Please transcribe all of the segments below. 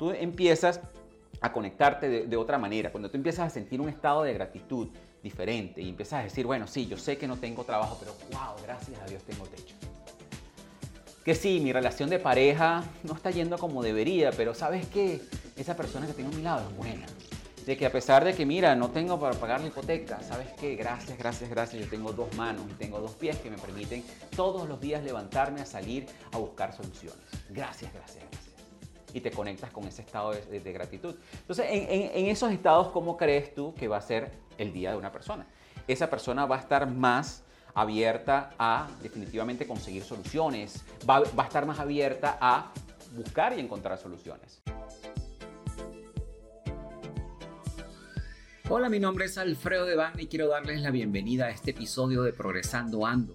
tú empiezas a conectarte de, otra manera, cuando tú empiezas a sentir un estado de gratitud diferente y empiezas a decir, bueno, sí, yo sé que no tengo trabajo, pero wow, gracias a Dios tengo techo. Que sí, mi relación de pareja no está yendo como debería, pero ¿sabes qué? Esa persona que tengo a mi lado es buena. De que a pesar de que, mira, no tengo para pagar la hipoteca, ¿sabes qué? Gracias, gracias, gracias. Yo tengo dos manos y tengo dos pies que me permiten todos los días levantarme a salir a buscar soluciones. Gracias, gracias, gracias y te conectas con ese estado de, gratitud. Entonces, en, esos estados, ¿cómo crees tú que va a ser el día de una persona? Esa persona va a estar más abierta a definitivamente conseguir soluciones, va, va a estar más abierta a buscar y encontrar soluciones. Hola, mi nombre es Alfredo Devane y quiero darles la bienvenida a este episodio de Progresando Ando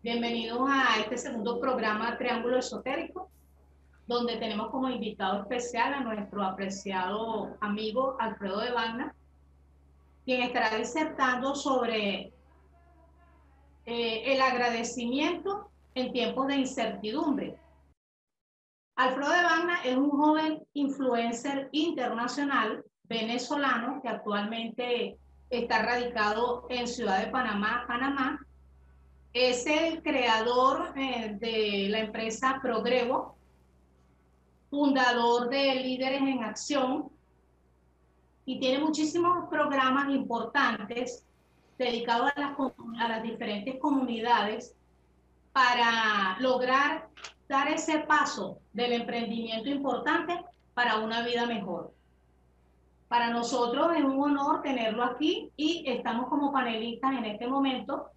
Bienvenidos a este segundo programa Triángulo Esotérico, donde tenemos como invitado especial a nuestro apreciado amigo Alfredo de Vagna, quien estará disertando sobre eh, el agradecimiento en tiempos de incertidumbre. Alfredo de Vagna es un joven influencer internacional venezolano que actualmente está radicado en Ciudad de Panamá, Panamá, es el creador eh, de la empresa Progrevo, fundador de Líderes en Acción y tiene muchísimos programas importantes dedicados a las, a las diferentes comunidades para lograr dar ese paso del emprendimiento importante para una vida mejor. Para nosotros es un honor tenerlo aquí y estamos como panelistas en este momento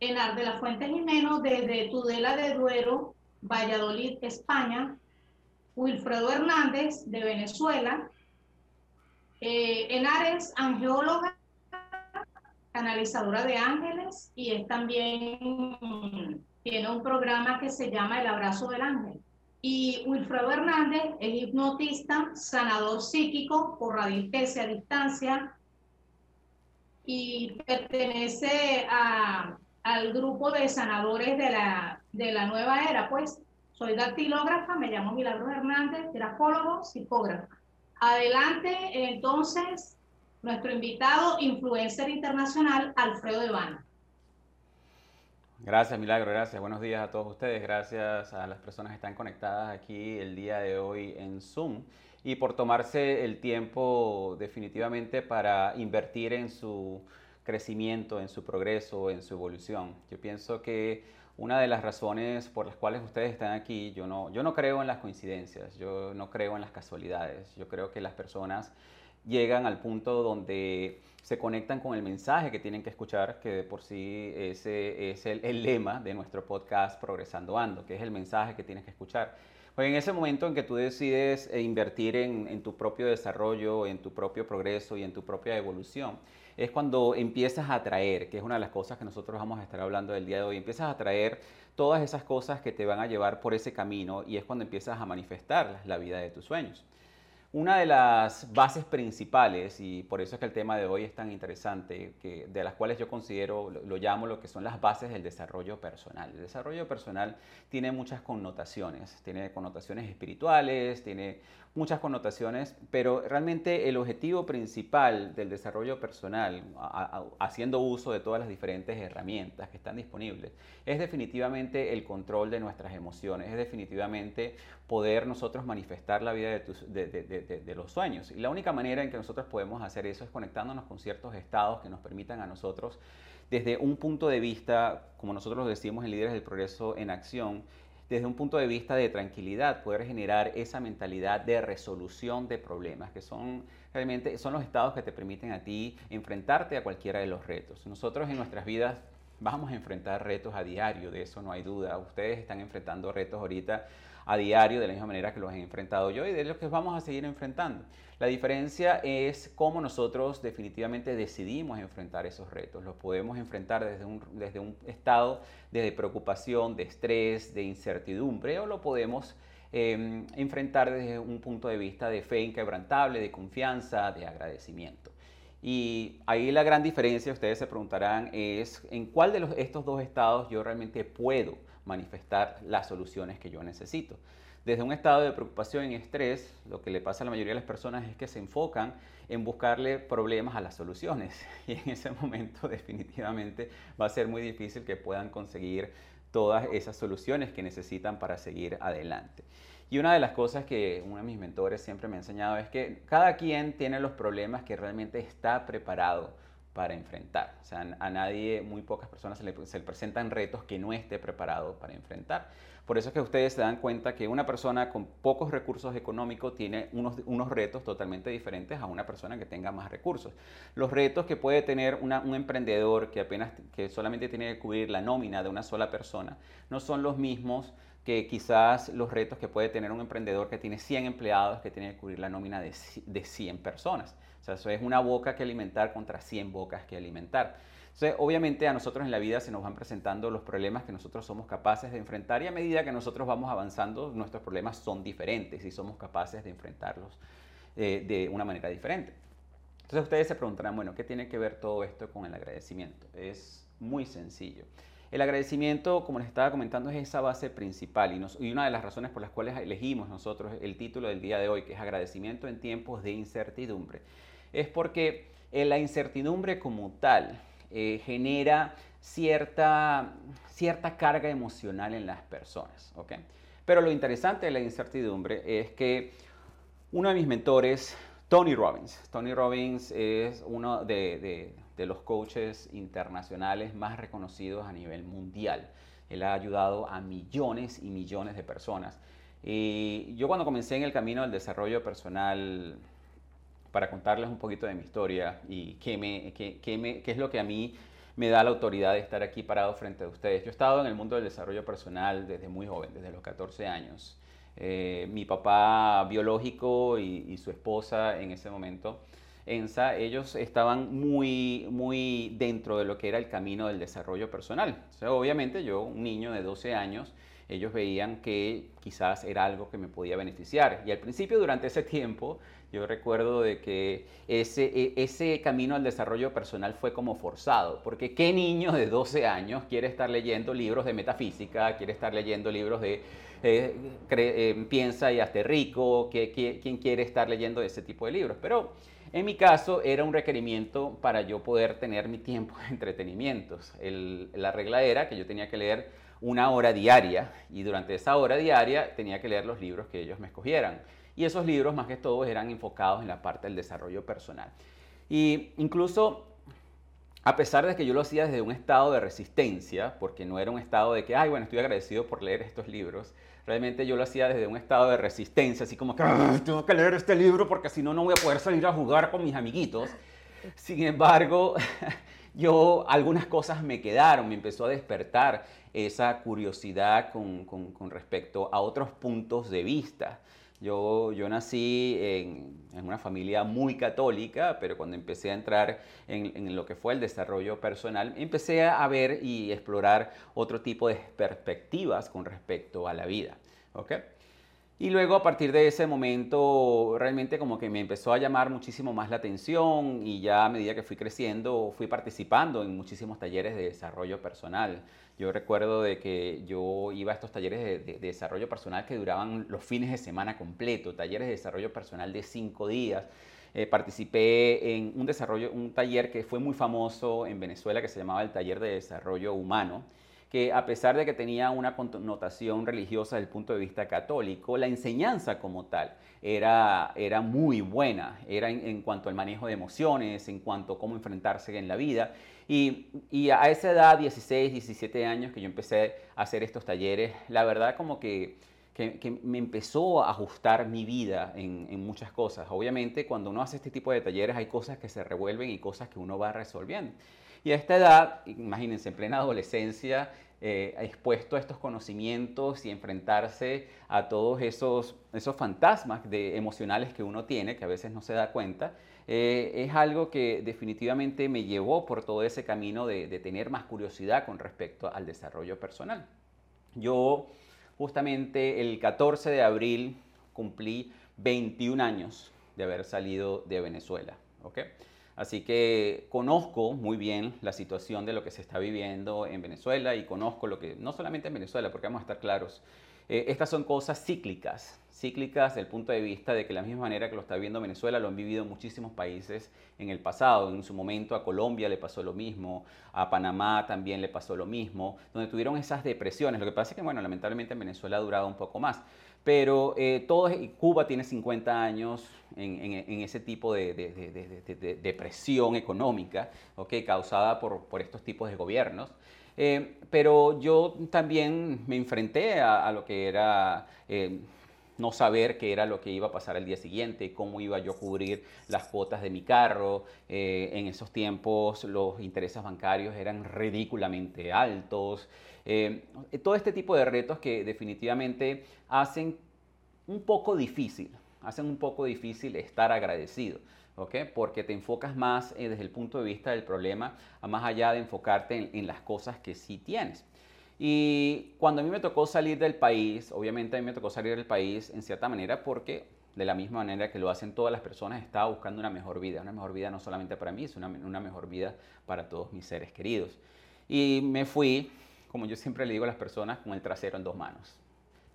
Enar de la Fuente Jimeno, desde Tudela de Duero, Valladolid, España. Wilfredo Hernández, de Venezuela. Eh, Enar es angeóloga, canalizadora de ángeles y es también, tiene un programa que se llama El Abrazo del Ángel. Y Wilfredo Hernández es hipnotista, sanador psíquico por radiestesia a distancia y pertenece a al grupo de sanadores de la, de la nueva era, pues soy dactilógrafa, me llamo Milagros Hernández, grafólogo, psicógrafa. Adelante, entonces, nuestro invitado, influencer internacional, Alfredo Devana. Gracias, Milagro, gracias. Buenos días a todos ustedes. Gracias a las personas que están conectadas aquí el día de hoy en Zoom y por tomarse el tiempo definitivamente para invertir en su crecimiento, en su progreso, en su evolución. Yo pienso que una de las razones por las cuales ustedes están aquí, yo no, yo no creo en las coincidencias, yo no creo en las casualidades, yo creo que las personas llegan al punto donde se conectan con el mensaje que tienen que escuchar, que de por sí ese es el, lema de nuestro podcast Progresando Ando, que es el mensaje que tienes que escuchar. Pues en ese momento en que tú decides eh, invertir en, en tu propio desarrollo, en tu propio progreso y en tu propia evolución, es cuando empiezas a atraer, que es una de las cosas que nosotros vamos a estar hablando del día de hoy, empiezas a atraer todas esas cosas que te van a llevar por ese camino y es cuando empiezas a manifestar la vida de tus sueños. Una de las bases principales, y por eso es que el tema de hoy es tan interesante, que, de las cuales yo considero, lo, lo, llamo lo que son las bases del desarrollo personal. El desarrollo personal tiene muchas connotaciones, tiene connotaciones espirituales, tiene muchas connotaciones, pero realmente el objetivo principal del desarrollo personal, haciendo uso de todas las diferentes herramientas que están disponibles, es definitivamente el control de nuestras emociones, es definitivamente poder nosotros manifestar la vida de, de los sueños. Y la única manera en que nosotros podemos hacer eso es conectándonos con ciertos estados que nos permitan a nosotros, desde un punto de vista, como nosotros lo decimos en Líderes del Progreso en Acción, desde un punto de vista de tranquilidad, poder generar esa mentalidad de resolución de problemas, que son realmente son los estados que te permiten a ti enfrentarte a cualquiera de los retos. Nosotros en nuestras vidas vamos a enfrentar retos a diario, de eso no hay duda. Ustedes están enfrentando retos ahorita a diario de la misma manera que los he enfrentado yo y de los que vamos a seguir enfrentando. La diferencia es cómo nosotros definitivamente decidimos enfrentar esos retos. Los podemos enfrentar desde un, desde un estado de preocupación, de estrés, de incertidumbre o lo podemos em, enfrentar desde un punto de vista de fe inquebrantable, de confianza, de agradecimiento. Y ahí la gran diferencia, ustedes se preguntarán, es en cuál de los, estos dos estados yo realmente puedo manifestar las soluciones que yo necesito. Desde un estado de preocupación y estrés, lo que le pasa a la mayoría de las personas es que se enfocan en buscarle problemas a las soluciones y en ese momento definitivamente va a ser muy difícil que puedan conseguir todas esas soluciones que necesitan para seguir adelante. Y una de las cosas que uno de mis mentores siempre me ha enseñado es que cada quien tiene los problemas que realmente está preparado para enfrentar. O sea, a nadie, muy pocas personas se le, presentan retos que no esté preparado para enfrentar. Por eso es que ustedes se dan cuenta que una persona con pocos recursos económicos tiene unos, unos retos totalmente diferentes a una persona que tenga más recursos. Los retos que puede tener un emprendedor que apenas, que solamente tiene que cubrir la nómina de una sola persona, no son los mismos que quizás los retos que puede tener un emprendedor que tiene 100 empleados, que tiene que cubrir la nómina de, 100 personas. Sea, eso es una boca que alimentar contra 100 bocas que alimentar. Entonces, obviamente a nosotros en la vida se nos van presentando los problemas que nosotros somos capaces de enfrentar y a medida que nosotros vamos avanzando, nuestros problemas son diferentes y somos capaces de enfrentarlos eh, de una manera diferente. Entonces ustedes se preguntarán, bueno, ¿qué tiene que ver todo esto con el agradecimiento? Es muy sencillo. El agradecimiento, como les estaba comentando, es esa base principal y, una de las razones por las cuales elegimos nosotros el título del día de hoy, que es agradecimiento en tiempos de incertidumbre, es porque eh, la incertidumbre como tal eh, genera cierta, cierta carga emocional en las personas. Pero lo interesante de la incertidumbre es que uno de mis mentores, Tony Robbins, Tony Robbins es uno de de los coaches internacionales más reconocidos a nivel mundial. Él ha ayudado a millones y millones de personas. Y yo cuando comencé en el camino del desarrollo personal, para contarles un poquito de mi historia y qué, me, qué, me, qué es lo que a mí me da la autoridad de estar aquí parado frente a ustedes. Yo he estado en el mundo del desarrollo personal desde muy joven, desde los 14 años. Eh, mi papá biológico y, y, su esposa en ese momento ENSA, ellos estaban muy, muy dentro de lo que era el camino del desarrollo personal. obviamente yo, un niño de 12 años, ellos veían que quizás era algo que me podía beneficiar. Y al principio, durante ese tiempo, yo recuerdo de que ese, e, ese camino al desarrollo personal fue como forzado, porque ¿qué niño de 12 años quiere estar leyendo libros de metafísica, quiere estar leyendo libros de eh, eh, piensa y hazte rico, ¿quién quiere estar leyendo ese tipo de libros? Pero en mi caso era un requerimiento para yo poder tener mi tiempo de entretenimientos. la regla era que yo tenía que leer una hora diaria y durante esa hora diaria tenía que leer los libros que ellos me escogieran. Y esos libros más que todos eran enfocados en la parte del desarrollo personal. Y incluso a pesar de que yo lo hacía desde un estado de resistencia, porque no era un estado de que, ay, bueno, estoy agradecido por leer estos libros, realmente yo lo hacía desde un estado de resistencia, así como que tengo que leer este libro porque si no, no voy a poder salir a jugar con mis amiguitos. Sin embargo, yo algunas cosas me quedaron, me empezó a despertar esa curiosidad con, con, con respecto a otros puntos de vista. Yo, yo nací en, en, una familia muy católica, pero cuando empecé a entrar en, en, lo que fue el desarrollo personal, empecé a ver y explorar otro tipo de perspectivas con respecto a la vida. ¿okay? Y luego a partir de ese momento realmente como que me empezó a llamar muchísimo más la atención y ya a medida que fui creciendo fui participando en muchísimos talleres de desarrollo personal. Yo recuerdo de que yo iba a estos talleres de, desarrollo personal que duraban los fines de semana completo, talleres de desarrollo personal de cinco días. Eh, participé en un desarrollo, un taller que fue muy famoso en Venezuela que se llamaba el Taller de Desarrollo Humano que a pesar de que tenía una connotación religiosa desde el punto de vista católico, la enseñanza como tal era, era muy buena, era en, cuanto al manejo de emociones, en cuanto a cómo enfrentarse en la vida. Y, a esa edad, 16, 17 años que yo empecé a hacer estos talleres, la verdad como que, que, me empezó a ajustar mi vida en, en, muchas cosas. Obviamente cuando uno hace este tipo de talleres hay cosas que se revuelven y cosas que uno va resolviendo. Y a esta edad, imagínense, en plena adolescencia, eh, expuesto a estos conocimientos y enfrentarse a todos esos, esos fantasmas de, emocionales que uno tiene, que a veces no se da cuenta, eh, es algo que definitivamente me llevó por todo ese camino de, tener más curiosidad con respecto al desarrollo personal. Yo justamente el 14 de abril cumplí 21 años de haber salido de Venezuela. ¿okay? Así que conozco muy bien la situación de lo que se está viviendo en Venezuela y conozco lo que, no solamente en Venezuela, porque vamos a estar claros, eh, estas son cosas cíclicas, cíclicas desde el punto de vista de que la misma manera que lo está viviendo Venezuela, lo han vivido muchísimos países en el pasado. En su momento a Colombia le pasó lo mismo, a Panamá también le pasó lo mismo, donde tuvieron esas depresiones. Lo que pasa es que, bueno, lamentablemente en Venezuela ha durado un poco más. Pero eh, todo, Cuba tiene 50 años en, ese tipo de, depresión económica okay, causada por, por, estos tipos de gobiernos. Eh, pero yo también me enfrenté a, lo que era eh, no saber qué era lo que iba a pasar el día siguiente, cómo iba yo a cubrir las cuotas de mi carro. en esos tiempos los intereses bancarios eran ridículamente altos. Eh, todo este tipo de retos que definitivamente hacen un poco difícil, hacen un poco difícil estar agradecido. Porque te enfocas más eh, desde el punto de vista del problema, más allá de enfocarte en, las cosas que sí tienes. Y cuando a mí me tocó salir del país, obviamente a mí me tocó salir del país en cierta manera porque de la misma manera que lo hacen todas las personas, estaba buscando una mejor vida, una mejor vida no solamente para mí, sino una, una mejor vida para todos mis seres queridos. Y me fui como yo siempre le digo a las personas, con el trasero en dos manos.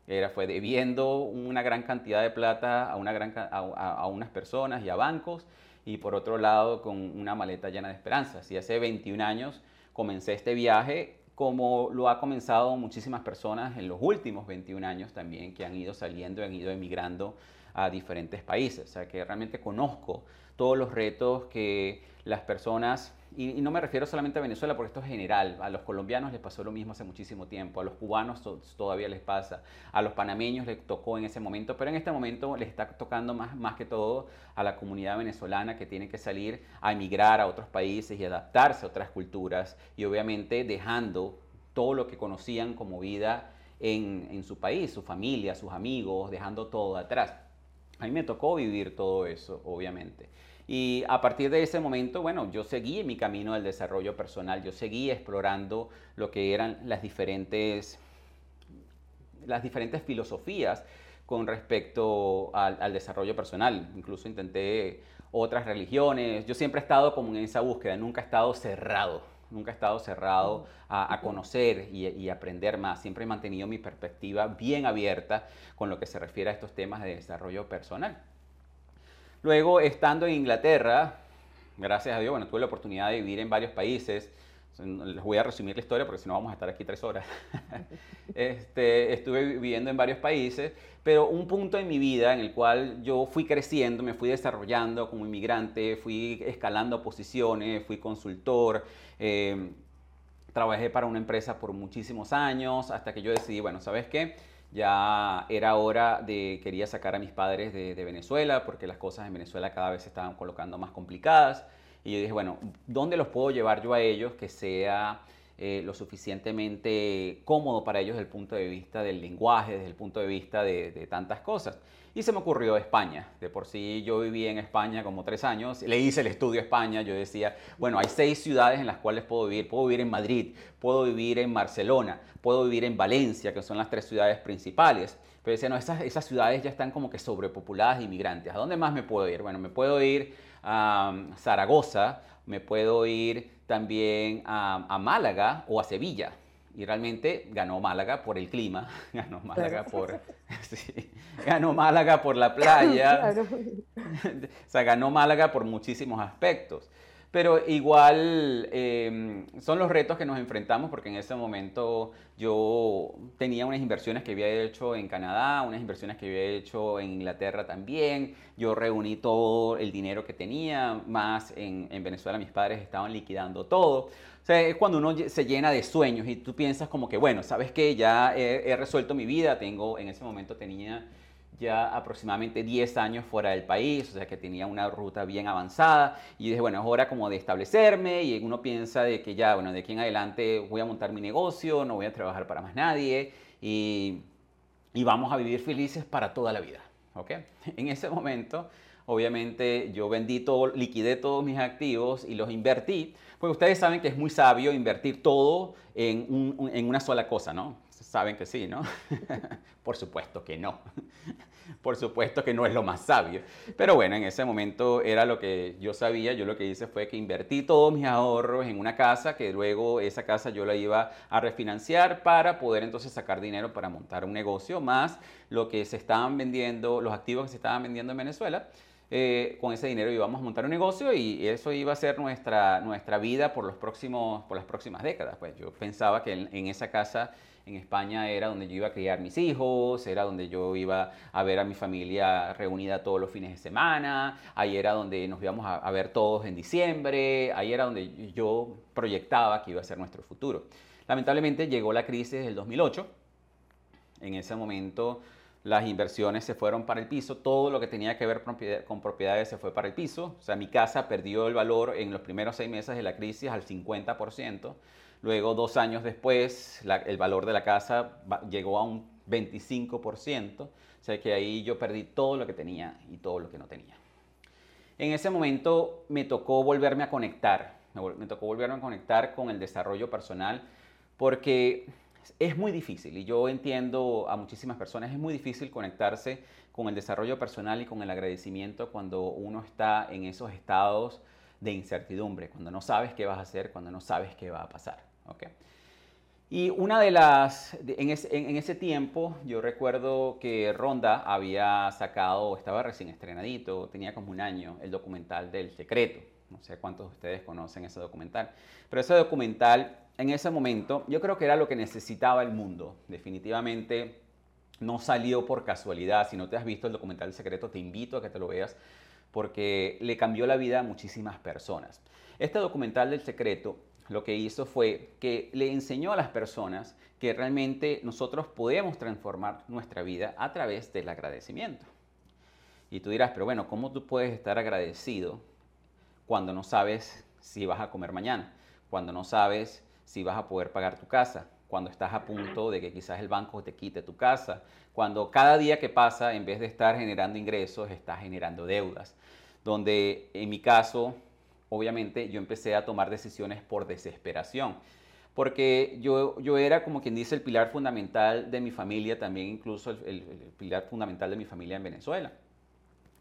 Era, fue debiendo una gran cantidad de plata a, una gran, a, unas personas y a bancos, y por otro lado con una maleta llena de esperanzas. Y hace 21 años comencé este viaje, como lo ha comenzado muchísimas personas en los últimos 21 años también, que han ido saliendo y han ido emigrando a diferentes países. O sea, que realmente conozco todos los retos que las personas y, no me refiero solamente a Venezuela, porque esto es general. A los colombianos les pasó lo mismo hace muchísimo tiempo, a los cubanos todavía les pasa, a los panameños les tocó en ese momento, pero en este momento les está tocando más, más que todo a la comunidad venezolana que tiene que salir a emigrar a otros países y adaptarse a otras culturas y obviamente dejando todo lo que conocían como vida en, en su país, su familia, sus amigos, dejando todo atrás. A mí me tocó vivir todo eso, obviamente. Y a partir de ese momento, bueno, yo seguí en mi camino del desarrollo personal, yo seguí explorando lo que eran las diferentes, las diferentes filosofías con respecto al, desarrollo personal. Incluso intenté otras religiones. Yo siempre he estado como en esa búsqueda, nunca he estado cerrado, nunca he estado cerrado a, conocer y, y, aprender más. Siempre he mantenido mi perspectiva bien abierta con lo que se refiere a estos temas de desarrollo personal. Luego, estando en Inglaterra, gracias a Dios, bueno, tuve la oportunidad de vivir en varios países. Les voy a resumir la historia porque si no vamos a estar aquí tres horas. este, estuve viviendo en varios países, pero un punto en mi vida en el cual yo fui creciendo, me fui desarrollando como inmigrante, fui escalando posiciones, fui consultor, eh, trabajé para una empresa por muchísimos años hasta que yo decidí, bueno, ¿sabes qué? Ya era hora de, quería sacar a mis padres de, Venezuela porque las cosas en Venezuela cada vez se estaban colocando más complicadas. Y yo dije, bueno, ¿dónde los puedo llevar yo a ellos que sea eh, lo suficientemente cómodo para ellos desde el punto de vista del lenguaje, desde el punto de vista de tantas cosas? Y se me ocurrió España. De por sí yo viví en España como tres años. Le hice el estudio a España. Yo decía, bueno, hay seis ciudades en las cuales puedo vivir. Puedo vivir en Madrid, puedo vivir en Barcelona, puedo vivir en Valencia, que son las tres ciudades principales. Pero decía, no, esas, esas ciudades ya están como que sobrepopuladas de inmigrantes. ¿A dónde más me puedo ir? Bueno, me puedo ir a Zaragoza, me puedo ir también a, a Málaga o a Sevilla. Y realmente ganó Málaga por el clima, ganó Málaga por ganó Málaga por la playa, o sea, ganó Málaga por muchísimos aspectos. Pero igual em, son los retos que nos enfrentamos porque en ese momento yo tenía unas inversiones que había hecho en Canadá, unas inversiones que había hecho en Inglaterra también. Yo reuní todo el dinero que tenía, más en, en Venezuela mis padres estaban liquidando todo. O sea, es cuando uno se llena de sueños y tú piensas como que, bueno, ¿sabes qué? Ya he, resuelto mi vida, tengo, en ese momento tenía ya aproximadamente 10 años fuera del país, o sea que tenía una ruta bien avanzada y dije, bueno, es hora como de establecerme y uno piensa de que ya, bueno, de aquí en adelante voy a montar mi negocio, no voy a trabajar para más nadie y, y vamos a vivir felices para toda la vida, ¿ok? En ese momento, obviamente, yo vendí todo, liquidé todos mis activos y los invertí, pues ustedes saben que es muy sabio invertir todo en, en una sola cosa, ¿no? Saben que sí, ¿no? Por supuesto que no. Por supuesto que no es lo más sabio. Pero bueno, en ese momento era lo que yo sabía. Yo lo que hice fue que invertí todos mis ahorros en una casa, que luego esa casa yo la iba a refinanciar para poder entonces sacar dinero para montar un negocio, más lo que se estaban vendiendo, los activos que se estaban vendiendo en Venezuela. Eh, con ese dinero íbamos a montar un negocio y eso iba a ser nuestra, nuestra vida por, los próximos, por las próximas décadas. Pues yo pensaba que en esa casa en España era donde yo iba a criar mis hijos, era donde yo iba a ver a mi familia reunida todos los fines de semana, ahí era donde nos íbamos a, ver todos en diciembre, ahí era donde yo proyectaba que iba a ser nuestro futuro. Lamentablemente llegó la crisis del 2008, en ese momento las inversiones se fueron para el piso, todo lo que tenía que ver con propiedades se fue para el piso, o sea, mi casa perdió el valor en los primeros seis meses de la crisis al 50%, Luego, dos años después, el valor de la casa llegó a un 25%, o sea que ahí yo perdí todo lo que tenía y todo lo que no tenía. En ese momento me tocó volverme a conectar, me tocó volverme a conectar con el desarrollo personal porque es muy difícil y yo entiendo a muchísimas personas, es muy difícil conectarse con el desarrollo personal y con el agradecimiento cuando uno está en esos estados de incertidumbre, cuando no sabes qué vas a hacer, cuando no sabes qué va a pasar. Okay. Y una de las, en, ese tiempo yo recuerdo que Ronda había sacado, estaba recién estrenadito, tenía como un año, el documental del secreto. No sé cuántos de ustedes conocen ese documental. Pero ese documental, en ese momento, yo creo que era lo que necesitaba el mundo. Definitivamente no salió por casualidad. Si no te has visto el documental del secreto, te invito a que te lo veas porque le cambió la vida a muchísimas personas. Este documental del secreto lo que hizo fue que le enseñó a las personas que realmente nosotros podemos transformar nuestra vida a través del agradecimiento. Y tú dirás, pero bueno, ¿cómo tú puedes estar agradecido cuando no sabes si vas a comer mañana? Cuando no sabes si vas a poder pagar tu casa, cuando estás a punto de que quizás el banco te quite tu casa, cuando cada día que pasa, en vez de estar generando ingresos, estás generando deudas. Donde en mi caso, obviamente yo empecé a tomar decisiones por desesperación, porque yo, yo era como quien dice el pilar fundamental de mi familia, también incluso el, pilar fundamental de mi familia en Venezuela.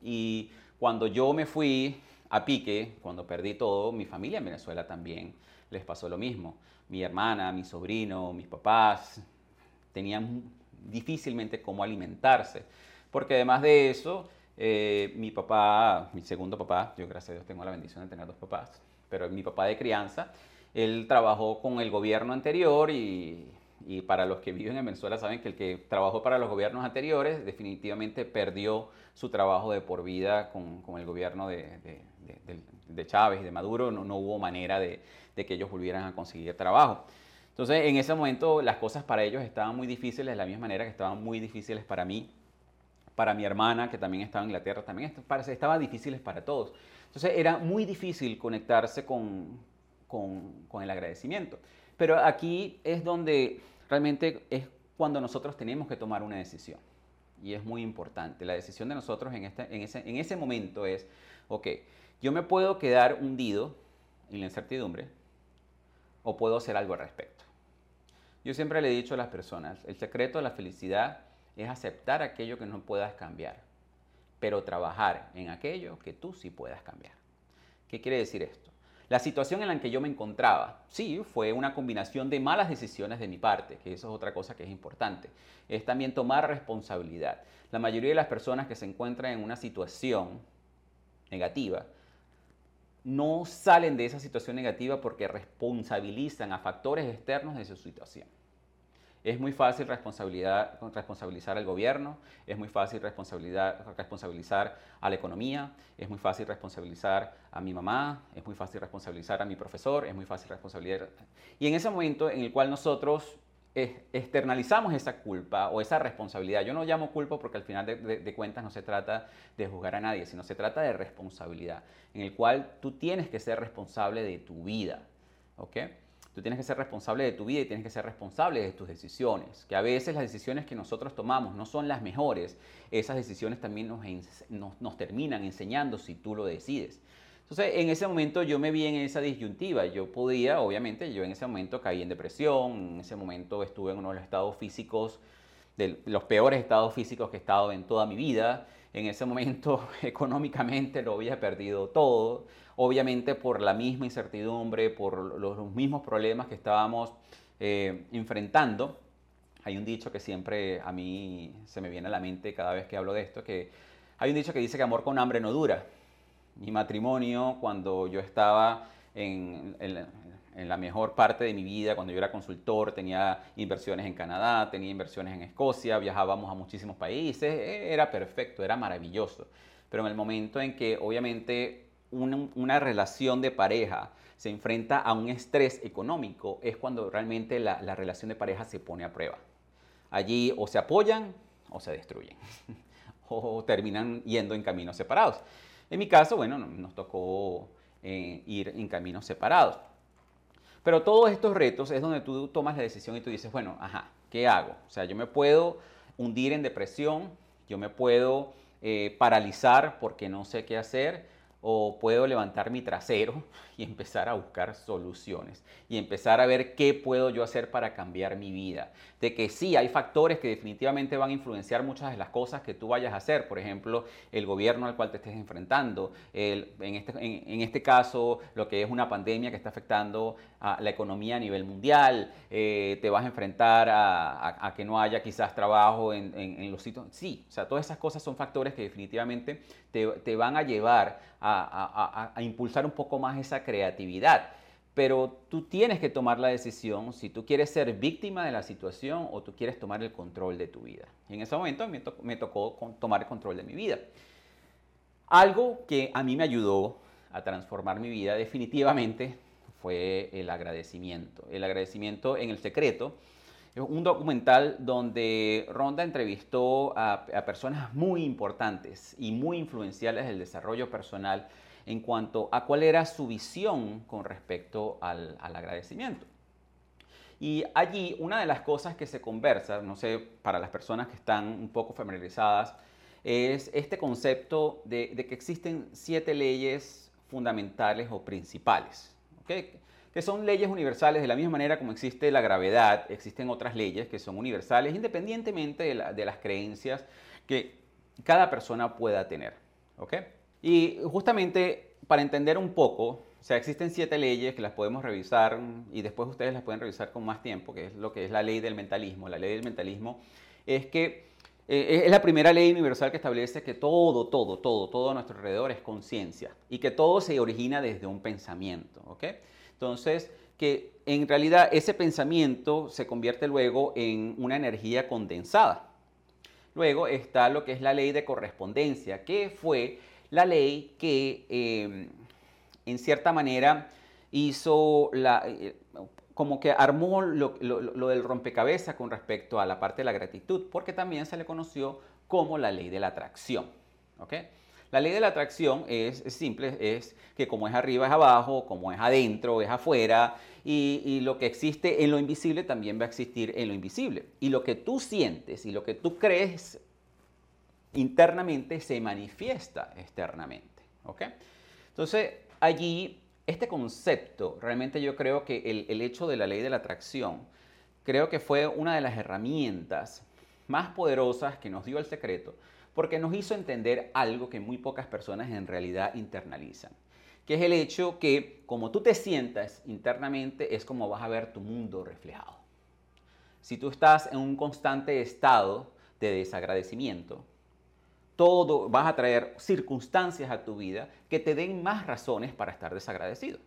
Y cuando yo me fui a pique, cuando perdí todo, mi familia en Venezuela también les pasó lo mismo. Mi hermana, mi sobrino, mis papás tenían difícilmente cómo alimentarse, porque además de eso, eh, mi papá, mi segundo papá, yo gracias a Dios tengo la bendición de tener dos papás, pero mi papá de crianza, él trabajó con el gobierno anterior y, y, para los que viven en Venezuela saben que el que trabajó para los gobiernos anteriores definitivamente perdió su trabajo de por vida con, con el gobierno de, de, de, Chávez y de Maduro, no, no hubo manera de, que ellos volvieran a conseguir trabajo. Entonces, en ese momento las cosas para ellos estaban muy difíciles, de la misma manera que estaban muy difíciles para mí para mi hermana, que también estaba en Inglaterra, también estaba difíciles para todos. Entonces era muy difícil conectarse con, con, el agradecimiento. Pero aquí es donde realmente es cuando nosotros tenemos que tomar una decisión. Y es muy importante. La decisión de nosotros en, este, en, ese, en ese momento es, ok, yo me puedo quedar hundido en la incertidumbre o puedo hacer algo al respecto. Yo siempre le he dicho a las personas, el secreto de la felicidad es aceptar aquello que no puedas cambiar, pero trabajar en aquello que tú sí puedas cambiar. ¿Qué quiere decir esto? La situación en la que yo me encontraba, sí, fue una combinación de malas decisiones de mi parte, que eso es otra cosa que es importante. Es también tomar responsabilidad. La mayoría de las personas que se encuentran en una situación negativa, no salen de esa situación negativa porque responsabilizan a factores externos de su situación. Es muy fácil responsabilizar al gobierno, es muy fácil responsabilizar a la economía, es muy fácil responsabilizar a mi mamá, es muy fácil responsabilizar a mi profesor, es muy fácil responsabilizar. Y en ese momento en el cual nosotros externalizamos esa culpa o esa responsabilidad. Yo no llamo culpa porque al final de, cuentas no se trata de juzgar a nadie, sino se trata de responsabilidad, en el cual tú tienes que ser responsable de tu vida. ¿Ok? Tú tienes que ser responsable de tu vida y tienes que ser responsable de tus decisiones. Que a veces las decisiones que nosotros tomamos no son las mejores. Esas decisiones también nos, nos, nos terminan enseñando si tú lo decides. Entonces, en ese momento yo me vi en esa disyuntiva. Yo podía, obviamente, yo en ese momento caí en depresión, en ese momento estuve en uno de los estados físicos, de los peores estados físicos que he estado en toda mi vida. En ese momento, económicamente, lo había perdido todo. Obviamente, por la misma incertidumbre, por los, mismos problemas que estábamos eh, enfrentando. Hay un dicho que siempre a mí se me viene a la mente cada vez que hablo de esto, que hay un dicho que dice que amor con hambre no dura mi matrimonio cuando yo estaba en, la mejor parte de mi vida, cuando yo era consultor, tenía inversiones en Canadá, tenía inversiones en Escocia, viajábamos a muchísimos países, e, era perfecto, era maravilloso. Pero en el momento en que obviamente una, relación de pareja se enfrenta a un estrés económico, es cuando realmente la, la relación de pareja se pone a prueba. Allí o se apoyan o se destruyen, o terminan yendo en caminos separados. En mi caso, bueno, nos tocó eh, ir en caminos separados. Pero todos estos retos es donde tú tomas la decisión y tú dices, bueno, ajá, ¿qué hago? O sea, yo me puedo hundir en depresión, yo me puedo eh, paralizar porque no sé qué hacer, o puedo levantar mi trasero y empezar a buscar soluciones y empezar a ver qué puedo yo hacer para cambiar mi vida. De que sí, hay factores que definitivamente van a influenciar muchas de las cosas que tú vayas a hacer. Por ejemplo, el gobierno al cual te estés enfrentando. en, este, en, este, caso, lo que es una pandemia que está afectando a la economía a nivel mundial. Eh, te vas a enfrentar a, que no haya quizás trabajo en, los sitios. Sí, o sea, todas esas cosas son factores que definitivamente te, te van a llevar a, impulsar un poco más esa creatividad. Pero tú tienes que tomar la decisión si tú quieres ser víctima de la situación o tú quieres tomar el control de tu vida. En ese momento me, me tocó tomar el control de mi vida. Algo que a mí me ayudó a transformar mi vida definitivamente fue el agradecimiento. El agradecimiento en el secreto es un documental donde Ronda entrevistó a, personas muy importantes y muy influenciales del desarrollo personal en cuanto a cuál era su visión con respecto al, agradecimiento. Y allí una de las cosas que se conversa, no sé, para las personas que están un poco familiarizadas, es este concepto de, que existen siete leyes fundamentales o principales. ¿okay? que son leyes universales de la misma manera como existe la gravedad, existen otras leyes que son universales independientemente de, las creencias que cada persona pueda tener. ¿ok? Y justamente para entender un poco, o sea, existen siete leyes que las podemos revisar y después ustedes las pueden revisar con más tiempo, que es lo que es la ley del mentalismo. La ley del mentalismo es que eh, es la primera ley universal que establece que todo, todo, todo, todo a nuestro alrededor es conciencia y que todo se origina desde un pensamiento. ¿ok? Entonces, que en realidad ese pensamiento se convierte luego en una energía condensada. Luego está lo que es la ley de correspondencia, que fue la ley que em, en cierta manera hizo la, eh, como que armó lo, del rompecabezas con respecto a la parte de la gratitud, porque también se le conoció como la ley de la atracción. ¿okay? La ley de la atracción es, simple, es que como es arriba es abajo, como es adentro es afuera, y, lo que existe en lo invisible también va a existir en lo invisible. Y lo que tú sientes y lo que tú crees internamente se manifiesta externamente. ¿ok? Entonces, allí, este concepto, realmente yo creo que el, el hecho de la ley de la atracción, creo que fue una de las herramientas más poderosas que nos dio el secreto porque nos hizo entender algo que muy pocas personas en realidad internalizan, que es el hecho que como tú te sientas internamente es como vas a ver tu mundo reflejado. Si tú estás en un constante estado de desagradecimiento, todo vas a traer circunstancias a tu vida que te den más razones para estar desagradecido.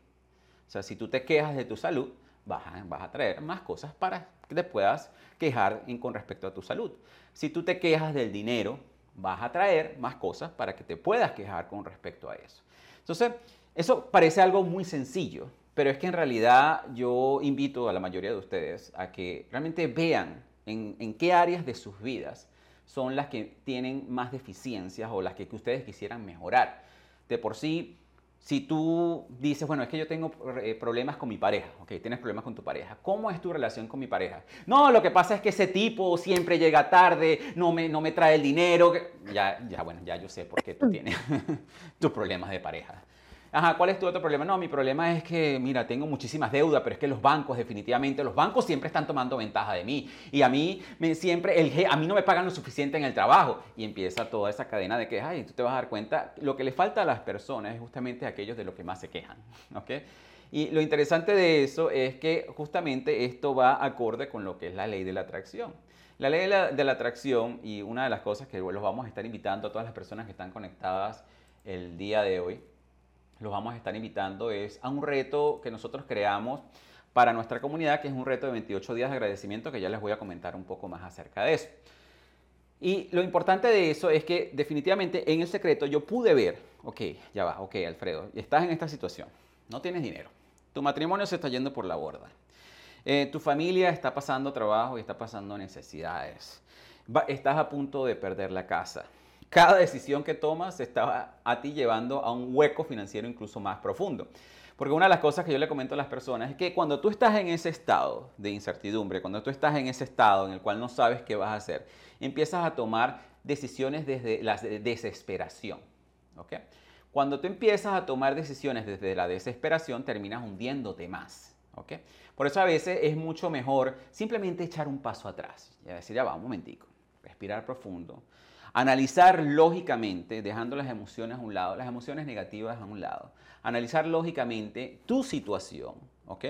O sea, si tú te quejas de tu salud, vas a, traer más cosas para que te puedas quejar con respecto a tu salud. Si tú te quejas del dinero, vas a traer más cosas para que te puedas quejar con respecto a eso. Entonces, eso parece algo muy sencillo, pero es que en realidad yo invito a la mayoría de ustedes a que realmente vean en qué áreas de sus vidas son las que tienen más deficiencias o las que, ustedes quisieran mejorar. De por sí, si tú dices, bueno, es que yo tengo eh, problemas con mi pareja, ok, tienes problemas con tu pareja, ¿cómo es tu relación con mi pareja? No, lo que pasa es que ese tipo siempre llega tarde, no me, no me trae el dinero. Ya, ya, bueno, ya yo sé por qué tú tienes tus problemas de pareja. Ajá, ¿cuál es tu otro problema? No, mi problema es que, mira, tengo muchísimas deudas, pero es que los bancos, definitivamente, los bancos siempre están tomando ventaja de mí. Y a mí me, siempre, el, a mí no me pagan lo suficiente en el trabajo. Y empieza toda esa cadena de quejas y tú te vas a dar cuenta, lo que le falta a las personas es justamente aquellos de los que más se quejan. ¿ok? Y lo interesante de eso es que justamente esto va acorde con lo que es la ley de la atracción. La ley de la, de la atracción y una de las cosas que los vamos a estar invitando a todas las personas que están conectadas el día de hoy los vamos a estar invitando es a un reto que nosotros creamos para nuestra comunidad, que es un reto de 28 días de agradecimiento, que ya les voy a comentar un poco más acerca de eso. Y lo importante de eso es que definitivamente en el secreto yo pude ver, ok, ya va, ok, Alfredo, estás en esta situación, no tienes dinero, tu matrimonio se está yendo por la borda, eh, tu familia está pasando trabajo y está pasando necesidades, estás a punto de perder la casa, cada decisión que tomas está a ti llevando a un hueco financiero incluso más profundo. Porque una de las cosas que yo le comento a las personas es que cuando tú estás en ese estado de incertidumbre, cuando tú estás en ese estado en el cual no sabes qué vas a hacer, empiezas a tomar decisiones desde la desesperación. Cuando tú empiezas a tomar decisiones desde la desesperación, terminas hundiéndote más. Por eso a veces es mucho mejor simplemente echar un paso atrás y decir, ya va, un momentico, respirar profundo, Analizar lógicamente, dejando las emociones a un lado, las emociones negativas a un lado. Analizar lógicamente tu situación, ¿ok?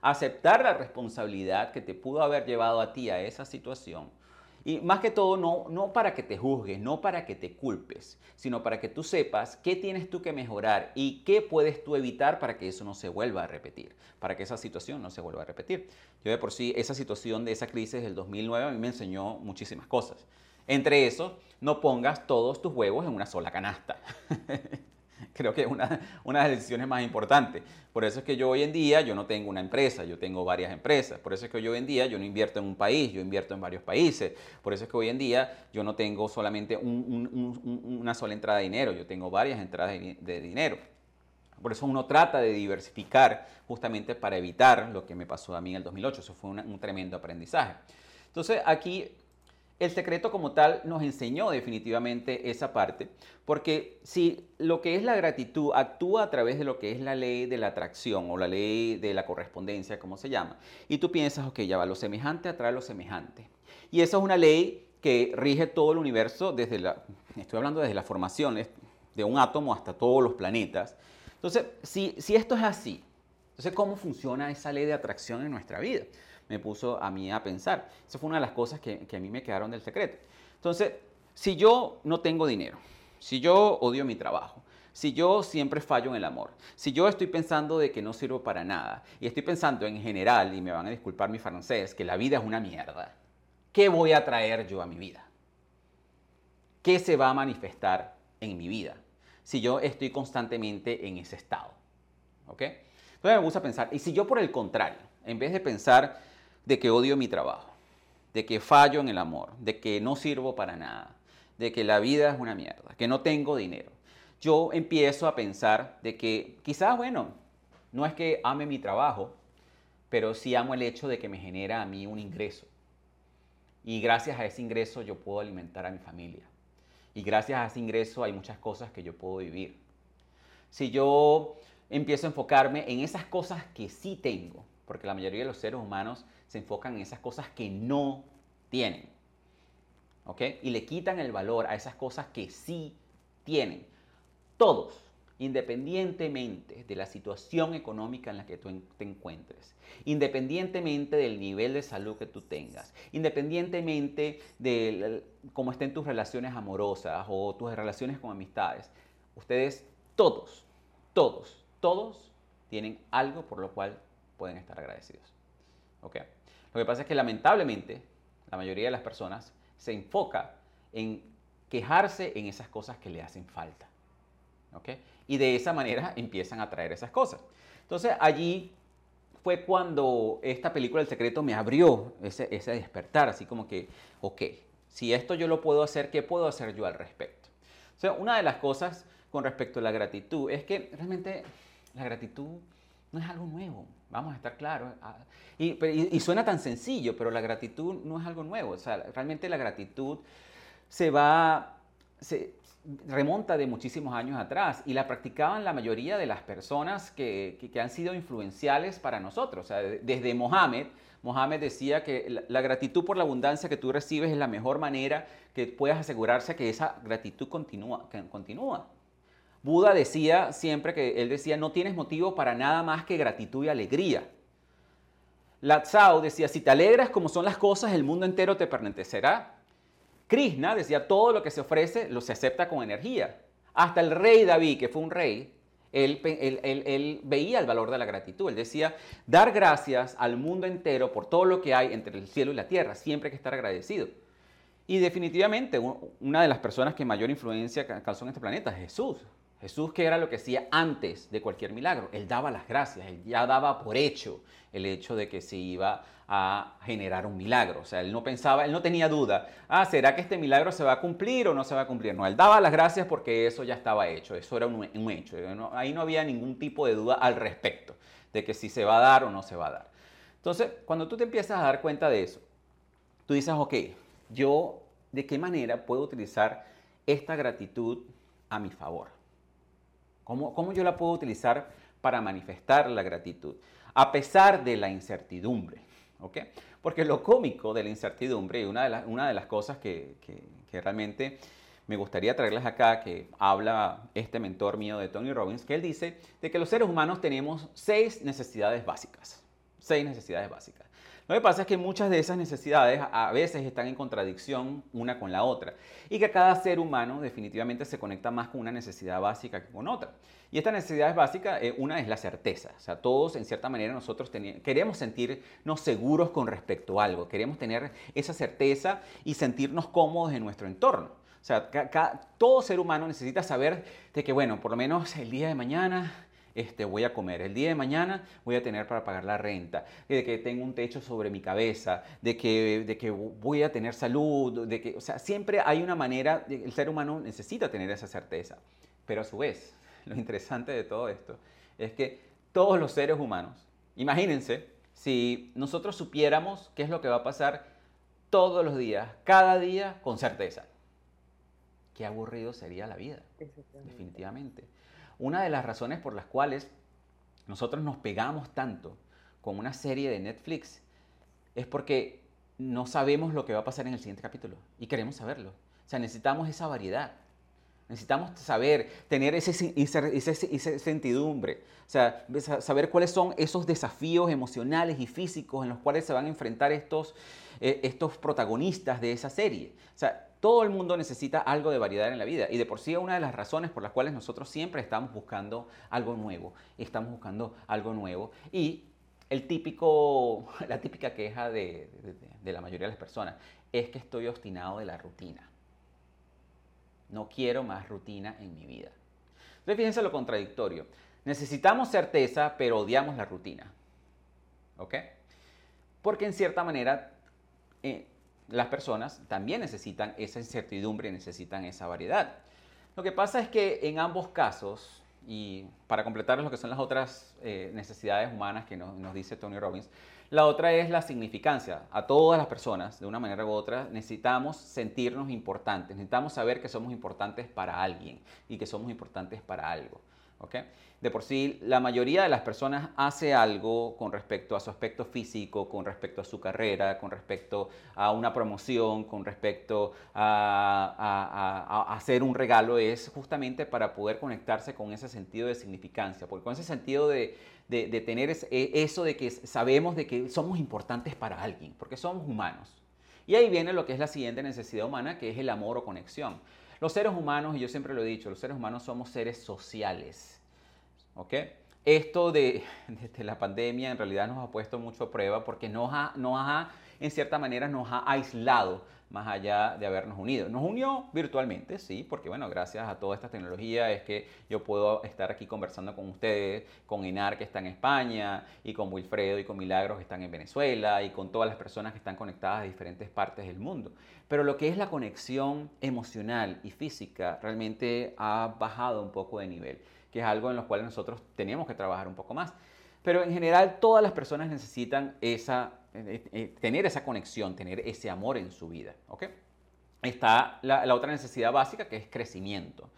Aceptar la responsabilidad que te pudo haber llevado a ti a esa situación. Y más que todo, no, no para que te juzgues, no para que te culpes, sino para que tú sepas qué tienes tú que mejorar y qué puedes tú evitar para que eso no se vuelva a repetir, para que esa situación no se vuelva a repetir. Yo de por sí, esa situación de esa crisis del 2009 a mí me enseñó muchísimas cosas. Entre eso, no pongas todos tus huevos en una sola canasta. Creo que es una, una, de las decisiones más importantes. Por eso es que yo hoy en día, yo no tengo una empresa, yo tengo varias empresas. Por eso es que yo hoy en día, yo no invierto en un país, yo invierto en varios países. Por eso es que hoy en día, yo no tengo solamente una sola entrada de dinero, yo tengo varias entradas de, dinero. Por eso uno trata de diversificar justamente para evitar lo que me pasó a mí en el 2008. Eso fue un tremendo aprendizaje. Entonces aquí el secreto como tal nos enseñó definitivamente esa parte, porque si lo que es la gratitud actúa a través de lo que es la ley de la atracción o la ley de la correspondencia, como se llama, y tú piensas, ok, ya va, lo semejante atrae lo semejante. Y esa es una ley que rige todo el universo desde la, estoy hablando desde las formaciones de un átomo hasta todos los planetas. Entonces, si, si esto es así, entonces, ¿cómo funciona esa ley de atracción en nuestra vida? Me puso a mí a pensar. Esa fue una de las cosas que, a mí me quedaron del secreto. Entonces, si yo no tengo dinero, si yo odio mi trabajo, si yo siempre fallo en el amor, si yo estoy pensando de que no sirvo para nada y estoy pensando en general, y me van a disculpar mi francés, que la vida es una mierda, ¿qué voy a traer yo a mi vida? ¿Qué se va a manifestar en mi vida si yo estoy constantemente en ese estado? ¿Ok? Entonces me gusta pensar, y si yo por el contrario, en vez de pensar de que odio mi trabajo, de que fallo en el amor, de que no sirvo para nada, de que la vida es una mierda, que no tengo dinero. Yo empiezo a pensar de que quizás, bueno, no es que ame mi trabajo, pero sí amo el hecho de que me genera a mí un ingreso. Y gracias a ese ingreso yo puedo alimentar a mi familia. Y gracias a ese ingreso hay muchas cosas que yo puedo vivir. Si yo empiezo a enfocarme en esas cosas que sí tengo, porque la mayoría de los seres humanos se enfocan en esas cosas que no tienen. ¿Ok? Y le quitan el valor a esas cosas que sí tienen. Todos, independientemente de la situación económica en la que tú te encuentres, independientemente del nivel de salud que tú tengas, independientemente de cómo estén tus relaciones amorosas o tus relaciones con amistades, ustedes todos, todos, todos tienen algo por lo cual pueden estar agradecidos. ¿Ok? Lo que pasa es que lamentablemente la mayoría de las personas se enfoca en quejarse en esas cosas que le hacen falta. ¿ok? Y de esa manera empiezan a traer esas cosas. Entonces allí fue cuando esta película El Secreto me abrió ese, ese despertar, así como que, ok, si esto yo lo puedo hacer, ¿qué puedo hacer yo al respecto? O sea, una de las cosas con respecto a la gratitud es que realmente la gratitud no es algo nuevo, vamos a estar claros. Ah, y, suena tan sencillo, pero la gratitud no es algo nuevo. O sea, realmente la gratitud se va, se remonta de muchísimos años atrás y la practicaban la mayoría de las personas que, que, han sido influenciales para nosotros. O sea, desde Mohammed, Mohammed decía que la, gratitud por la abundancia que tú recibes es la mejor manera que puedas asegurarse que esa gratitud continúa. Que continúa. Buda decía siempre que él decía, no tienes motivo para nada más que gratitud y alegría. Latsao decía, si te alegras como son las cosas, el mundo entero te pertenecerá. Krishna decía, todo lo que se ofrece lo se acepta con energía. Hasta el rey David, que fue un rey, él, veía el valor de la gratitud. Él decía, dar gracias al mundo entero por todo lo que hay entre el cielo y la tierra. Siempre hay que estar agradecido. Y definitivamente una de las personas que mayor influencia causó en este planeta es Jesús. Jesús, ¿qué era lo que hacía antes de cualquier milagro? Él daba las gracias, él ya daba por hecho el hecho de que se iba a generar un milagro. O sea, él no pensaba, él no tenía duda, ah, ¿será que este milagro se va a cumplir o no se va a cumplir? No, él daba las gracias porque eso ya estaba hecho, eso era un, hecho. ahí no había ningún tipo de duda al respecto de que si se va a dar o no se va a dar. Entonces, cuando tú te empiezas a dar cuenta de eso, tú dices, ok, yo de qué manera puedo utilizar esta gratitud a mi favor. ¿Cómo, yo la puedo utilizar para manifestar la gratitud? A pesar de la incertidumbre. ¿ok? Porque lo cómico de la incertidumbre, y una de, una de las cosas que, realmente me gustaría traerles acá, que habla este mentor mío de Tony Robbins, que él dice de que los seres humanos tenemos seis necesidades básicas. Seis necesidades básicas. Lo que pasa es que muchas de esas necesidades a veces están en contradicción una con la otra y que cada ser humano definitivamente se conecta más con una necesidad básica que con otra. Y esta necesidad básica, eh, una es la certeza. O sea, todos en cierta manera nosotros queremos sentirnos seguros con respecto a algo, queremos tener esa certeza y sentirnos cómodos en nuestro entorno. O sea, todo ser humano necesita saber de que, bueno, por lo menos el día de mañana este, voy a comer. El día de mañana voy a tener para pagar la renta, de que tengo un techo sobre mi cabeza, de que, de que voy a tener salud, de que, o sea, siempre hay una manera, el ser humano necesita tener esa certeza. Pero a su vez, lo interesante de todo esto es que todos los seres humanos, imagínense, si nosotros supiéramos qué es lo que va a pasar todos los días, cada día, con certeza. Qué aburrido sería la vida, definitivamente. Una de las razones por las cuales nosotros nos pegamos tanto con una serie de Netflix es porque no sabemos lo que va a pasar en el siguiente capítulo y queremos saberlo. O sea, necesitamos esa variedad. Necesitamos saber, tener ese, sentidumbre, o sea, saber cuáles son esos desafíos emocionales y físicos en los cuales se van a enfrentar estos, eh, estos protagonistas de esa serie. O sea, todo el mundo necesita algo de variedad en la vida y de por sí una de las razones por las cuales nosotros siempre estamos buscando algo nuevo, estamos buscando algo nuevo y el típico, la típica queja de, la mayoría de las personas es que estoy obstinado de la rutina. No quiero más rutina en mi vida. Entonces fíjense lo contradictorio. Necesitamos certeza, pero odiamos la rutina. ¿Ok? Porque en cierta manera eh, las personas también necesitan esa incertidumbre, necesitan esa variedad. Lo que pasa es que en ambos casos, y para completar lo que son las otras eh, necesidades humanas que nos, nos, dice Tony Robbins, la otra es la significancia. A todas las personas, de una manera u otra, necesitamos sentirnos importantes, necesitamos saber que somos importantes para alguien y que somos importantes para algo. De por sí, la mayoría de las personas hace algo con respecto a su aspecto físico, con respecto a su carrera, con respecto a una promoción, con respecto a, hacer un regalo, es justamente para poder conectarse con ese sentido de significancia, porque con ese sentido de, tener e, eso de que sabemos de que somos importantes para alguien, porque somos humanos. Y ahí viene lo que es la siguiente necesidad humana, que es el amor o conexión. Los seres humanos, y yo siempre lo he dicho, los seres humanos somos seres sociales. ¿Ok? Esto de, la pandemia en realidad nos ha puesto mucho a prueba porque nos ha, nos ha, en cierta manera, nos ha aislado más allá de habernos unido. Nos unió virtualmente, sí, porque bueno, gracias a toda esta tecnología es que yo puedo estar aquí conversando con ustedes, con Enar que está en España, y con Wilfredo y con Milagros que están en Venezuela, y con todas las personas que están conectadas a diferentes partes del mundo. Pero lo que es la conexión emocional y física realmente ha bajado un poco de nivel, que es algo en lo cual nosotros tenemos que trabajar un poco más. Pero en general todas las personas necesitan esa, eh, eh, tener esa conexión, tener ese amor en su vida. ¿okay? Está la, la otra necesidad básica que es crecimiento.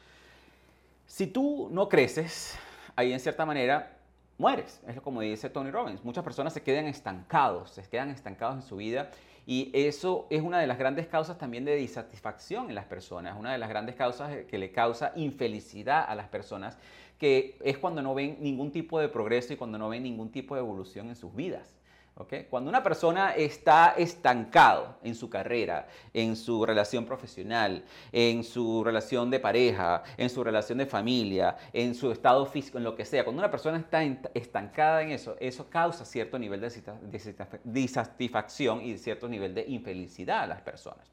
Si tú no creces, ahí en cierta manera mueres. Es como dice Tony Robbins. Muchas personas se quedan estancados, se quedan estancados en su vida y eso es una de las grandes causas también de disatisfacción en las personas, una de las grandes causas que le causa infelicidad a las personas que es cuando no ven ningún tipo de progreso y cuando no ven ningún tipo de evolución en sus vidas. Cuando una persona está estancado en su carrera, en su relación profesional, en su relación de pareja, en su relación de familia, en su estado físico, en lo que sea, cuando una persona está estancada en eso, eso causa cierto nivel de disatisfacción y cierto nivel de infelicidad a las personas.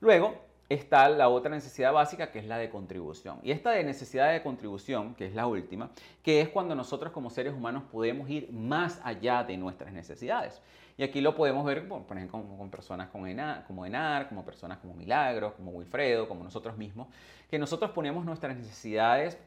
Luego, está la otra necesidad básica que es la de contribución. Y esta de necesidad de contribución, que es la última, que es cuando nosotros como seres humanos podemos ir más allá de nuestras necesidades. Y aquí lo podemos ver, por ejemplo, con, personas como Enar, como Enar, como personas como Milagros, como Wilfredo, como nosotros mismos, que nosotros ponemos nuestras necesidades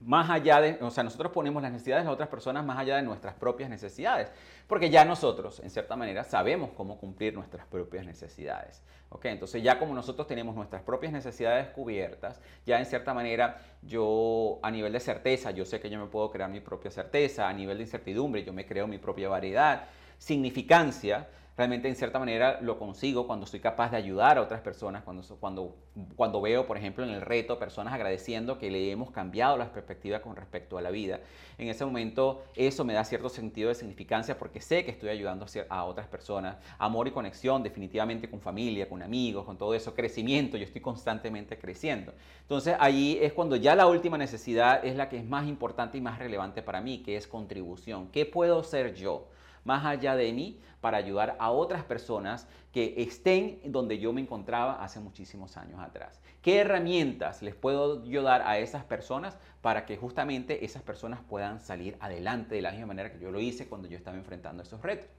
más allá de, o sea, nosotros ponemos las necesidades de otras personas más allá de nuestras propias necesidades, porque ya nosotros, en cierta manera, sabemos cómo cumplir nuestras propias necesidades. ¿ok? Entonces ya como nosotros tenemos nuestras propias necesidades cubiertas, ya en cierta manera yo a nivel de certeza, yo sé que yo me puedo crear mi propia certeza, a nivel de incertidumbre, yo me creo mi propia variedad, significancia, realmente en cierta manera lo consigo cuando soy capaz de ayudar a otras personas, cuando, cuando, cuando veo, por ejemplo, en el reto, personas agradeciendo que le hemos cambiado las perspectivas con respecto a la vida. En ese momento eso me da cierto sentido de significancia porque sé que estoy ayudando a otras personas. Amor y conexión definitivamente con familia, con amigos, con todo eso. Crecimiento, yo estoy constantemente creciendo. Entonces ahí es cuando ya la última necesidad es la que es más importante y más relevante para mí, que es contribución. ¿Qué puedo ser yo? Más allá de mí para ayudar a otras personas que estén donde yo me encontraba hace muchísimos años atrás. ¿Qué herramientas les puedo yo dar a esas personas para que justamente esas personas puedan salir adelante de la misma manera que yo lo hice cuando yo estaba enfrentando esos retos?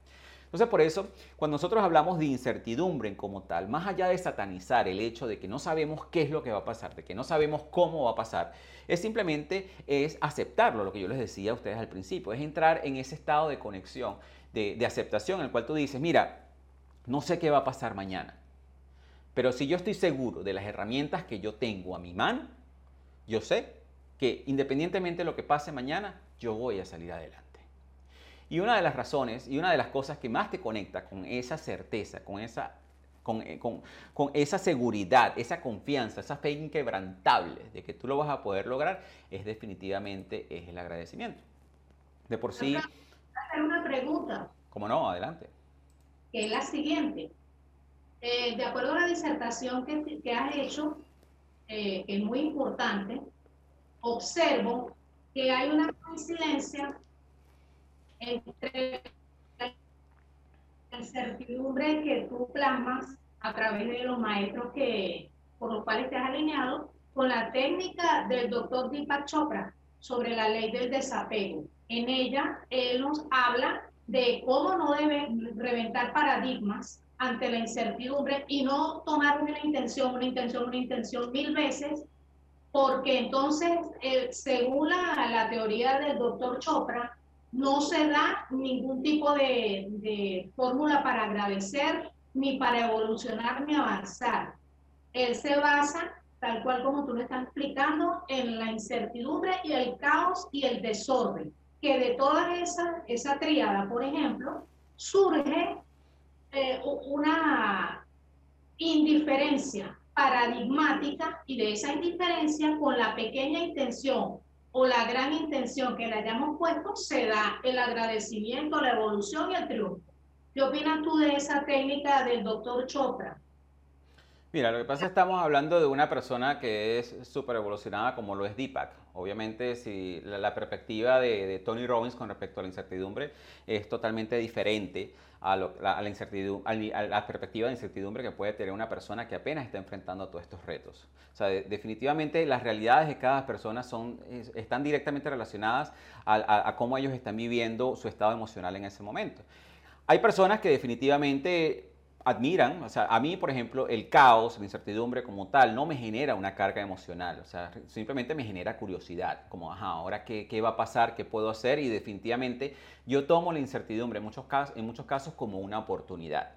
Entonces, por eso, cuando nosotros hablamos de incertidumbre como tal, más allá de satanizar el hecho de que no sabemos qué es lo que va a pasar, de que no sabemos cómo va a pasar, es simplemente es aceptarlo, lo que yo les decía a ustedes al principio, es entrar en ese estado de conexión de, aceptación en el cual tú dices, mira, no sé qué va a pasar mañana, pero si yo estoy seguro de las herramientas que yo tengo a mi mano, yo sé que independientemente de lo que pase mañana, yo voy a salir adelante. Y una de las razones y una de las cosas que más te conecta con esa certeza, con esa, con, eh, con, con esa seguridad, esa confianza, esa fe inquebrantable de que tú lo vas a poder lograr, es definitivamente es el agradecimiento. De por sí hacer una pregunta. ¿Cómo no? Adelante. Que es la siguiente. Eh, de acuerdo a la disertación que, que has hecho, eh, que es muy importante, observo que hay una coincidencia entre la incertidumbre que tú plasmas a través de los maestros que, por los cuales te has alineado con la técnica del doctor Deepak Chopra sobre la ley del desapego. En ella, él nos habla de cómo no debe reventar paradigmas ante la incertidumbre y no tomar una intención, una intención, una intención mil veces, porque entonces, eh, según la, teoría del doctor Chopra, no se da ningún tipo de, de fórmula para agradecer, ni para evolucionar, ni avanzar. Él se basa, tal cual como tú lo estás explicando, en la incertidumbre y el caos y el desorden que de toda esa, esa triada, por ejemplo, surge eh, una indiferencia paradigmática y de esa indiferencia con la pequeña intención o la gran intención que le hayamos puesto, se da el agradecimiento, la evolución y el triunfo. ¿Qué opinas tú de esa técnica del doctor Chopra? Mira, lo que pasa es que estamos hablando de una persona que es súper evolucionada como lo es Deepak. Obviamente, si la, perspectiva de, Tony Robbins con respecto a la incertidumbre es totalmente diferente a, la, incertidumbre, a, la, perspectiva de incertidumbre que puede tener una persona que apenas está enfrentando todos estos retos. O sea, definitivamente las realidades de cada persona son, están directamente relacionadas a cómo ellos están viviendo su estado emocional en ese momento. Hay personas que definitivamente admiran, o sea, a mí, por ejemplo, el caos, la incertidumbre como tal, no me genera una carga emocional, o sea, simplemente me genera curiosidad, como, ajá, ahora qué, qué va a pasar, qué puedo hacer, y definitivamente yo tomo la incertidumbre en muchos, casos, en muchos casos como una oportunidad.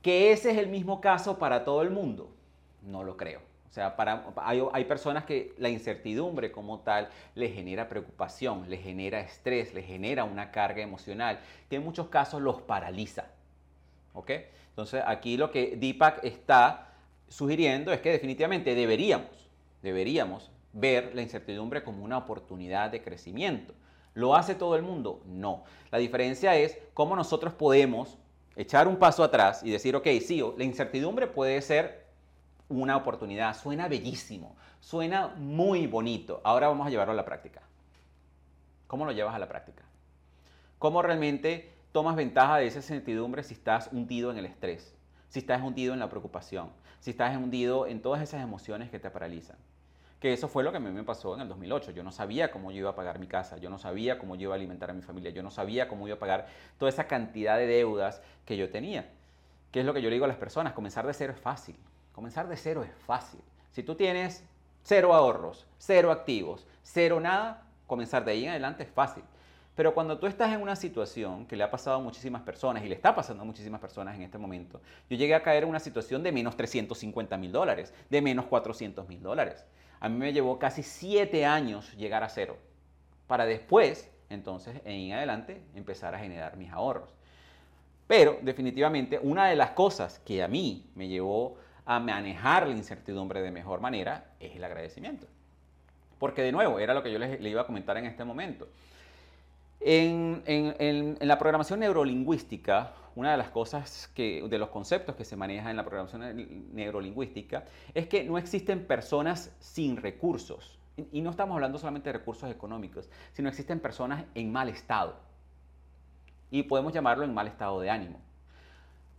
¿Que ese es el mismo caso para todo el mundo? No lo creo. O sea, para, hay, hay personas que la incertidumbre como tal les genera preocupación, les genera estrés, les genera una carga emocional que en muchos casos los paraliza. ¿Ok? Entonces aquí lo que Deepak está sugiriendo es que definitivamente deberíamos, deberíamos ver la incertidumbre como una oportunidad de crecimiento. ¿Lo hace todo el mundo? No. La diferencia es cómo nosotros podemos echar un paso atrás y decir, ok, sí, la incertidumbre puede ser una oportunidad. Suena bellísimo, suena muy bonito. Ahora vamos a llevarlo a la práctica. ¿Cómo lo llevas a la práctica? ¿Cómo realmente tomas ventaja de esa incertidumbre si estás hundido en el estrés, si estás hundido en la preocupación, si estás hundido en todas esas emociones que te paralizan. Que eso fue lo que a mí me pasó en el 2008. Yo no sabía cómo yo iba a pagar mi casa, yo no sabía cómo yo iba a alimentar a mi familia, yo no sabía cómo iba a pagar toda esa cantidad de deudas que yo tenía. ¿Qué es lo que yo le digo a las personas? Comenzar de cero es fácil. Comenzar de cero es fácil. Si tú tienes cero ahorros, cero activos, cero nada, comenzar de ahí en adelante es fácil. Pero cuando tú estás en una situación que le ha pasado a muchísimas personas y le está pasando a muchísimas personas en este momento, yo llegué a caer en una situación de menos 350 mil dólares, de menos 400 mil dólares. A mí me llevó casi siete años llegar a cero, para después, entonces, en adelante, empezar a generar mis ahorros. Pero definitivamente una de las cosas que a mí me llevó a manejar la incertidumbre de mejor manera es el agradecimiento. Porque de nuevo, era lo que yo le, le iba a comentar en este momento. En, la programación neurolingüística, una de las cosas que, de los conceptos que se maneja en la programación neurolingüística es que no existen personas sin recursos. Y no estamos hablando solamente de recursos económicos, sino existen personas en mal estado. Y podemos llamarlo en mal estado de ánimo.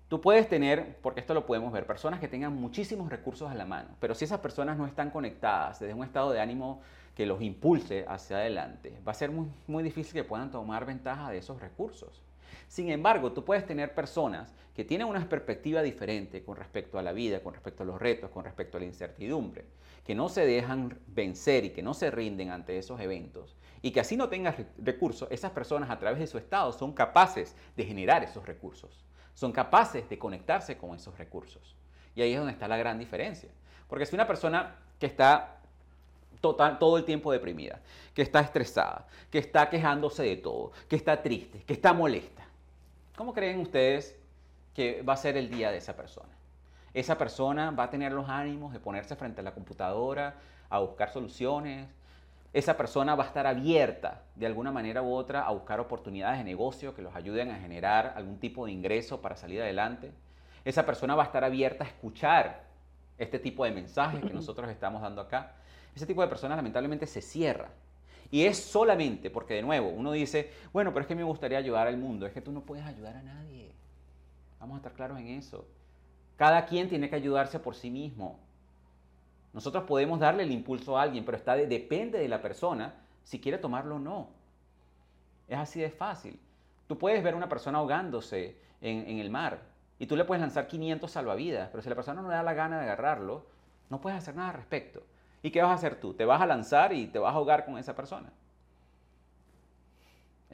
Tú puedes tener, porque esto lo podemos ver, personas que tengan muchísimos recursos a la mano, pero si esas personas no están conectadas desde un estado de ánimo que los impulse hacia adelante, va a ser muy, muy difícil que puedan tomar ventaja de esos recursos. Sin embargo, tú puedes tener personas que tienen una perspectiva diferente con respecto a la vida, con respecto a los retos, con respecto a la incertidumbre, que no se dejan vencer y que no se rinden ante esos eventos y que así no tengan recursos, esas personas a través de su estado son capaces de generar esos recursos, son capaces de conectarse con esos recursos. Y ahí es donde está la gran diferencia. Porque si una persona que está todo el tiempo deprimida, que está estresada, que está quejándose de todo, que está triste, que está molesta. ¿Cómo creen ustedes que va a ser el día de esa persona? Esa persona va a tener los ánimos de ponerse frente a la computadora a buscar soluciones. Esa persona va a estar abierta de alguna manera u otra a buscar oportunidades de negocio que los ayuden a generar algún tipo de ingreso para salir adelante. Esa persona va a estar abierta a escuchar este tipo de mensajes que nosotros estamos dando acá ese tipo de personas lamentablemente se cierra. Y es solamente porque, de nuevo, uno dice, bueno, pero es que me gustaría ayudar al mundo. Es que tú no puedes ayudar a nadie. Vamos a estar claros en eso. Cada quien tiene que ayudarse por sí mismo. Nosotros podemos darle el impulso a alguien, pero está depende de la persona si quiere tomarlo o no. Es así de fácil. Tú puedes ver una persona ahogándose en, en el mar y tú le puedes lanzar 500 salvavidas, pero si la persona no le da la gana de agarrarlo, no puedes hacer nada al respecto. ¿Y qué vas a hacer tú? ¿Te vas a lanzar y te vas a ahogar con esa persona?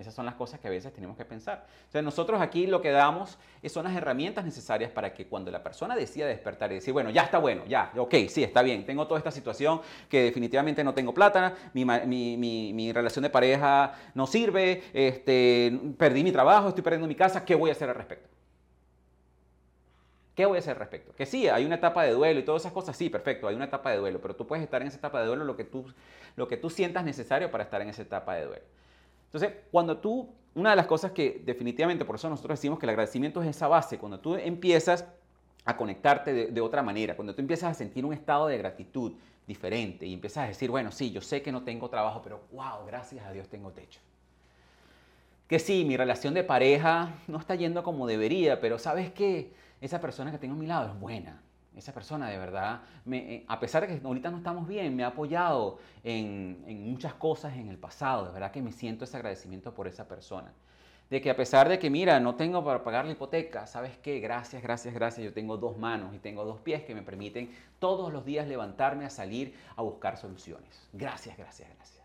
Esas son las cosas que a veces tenemos que pensar. O sea, nosotros aquí lo que damos son las herramientas necesarias para que cuando la persona decida despertar y decir, bueno, ya está bueno, ya, ok, sí, está bien, tengo toda esta situación que definitivamente no tengo plata, mi, mi relación de pareja no sirve, este, perdí mi trabajo, estoy perdiendo mi casa, ¿qué voy a hacer al respecto? ¿Qué voy a hacer al respecto? Que sí, hay una etapa de duelo y todas esas cosas, sí, perfecto, hay una etapa de duelo, pero tú puedes estar en esa etapa de duelo lo que tú, lo que tú sientas necesario para estar en esa etapa de duelo. Entonces, cuando tú, una de las cosas que definitivamente, por eso nosotros decimos que el agradecimiento es esa base, cuando tú empiezas a conectarte de, de, otra manera, cuando tú empiezas a sentir un estado de gratitud diferente y empiezas a decir, bueno, sí, yo sé que no tengo trabajo, pero wow, gracias a Dios tengo techo. Que sí, mi relación de pareja no está yendo como debería, pero sabes que esa persona que tengo a mi lado es buena. Esa persona de verdad, eh, a pesar de que ahorita no estamos bien, me ha apoyado en, en muchas cosas en el pasado. De verdad que me siento ese agradecimiento por esa persona de que a pesar de que, mira, no tengo para pagar la hipoteca, ¿sabes qué? Gracias, gracias, gracias. Yo tengo dos manos y tengo dos pies que me permiten todos los días levantarme a salir a buscar soluciones. Gracias, gracias, gracias.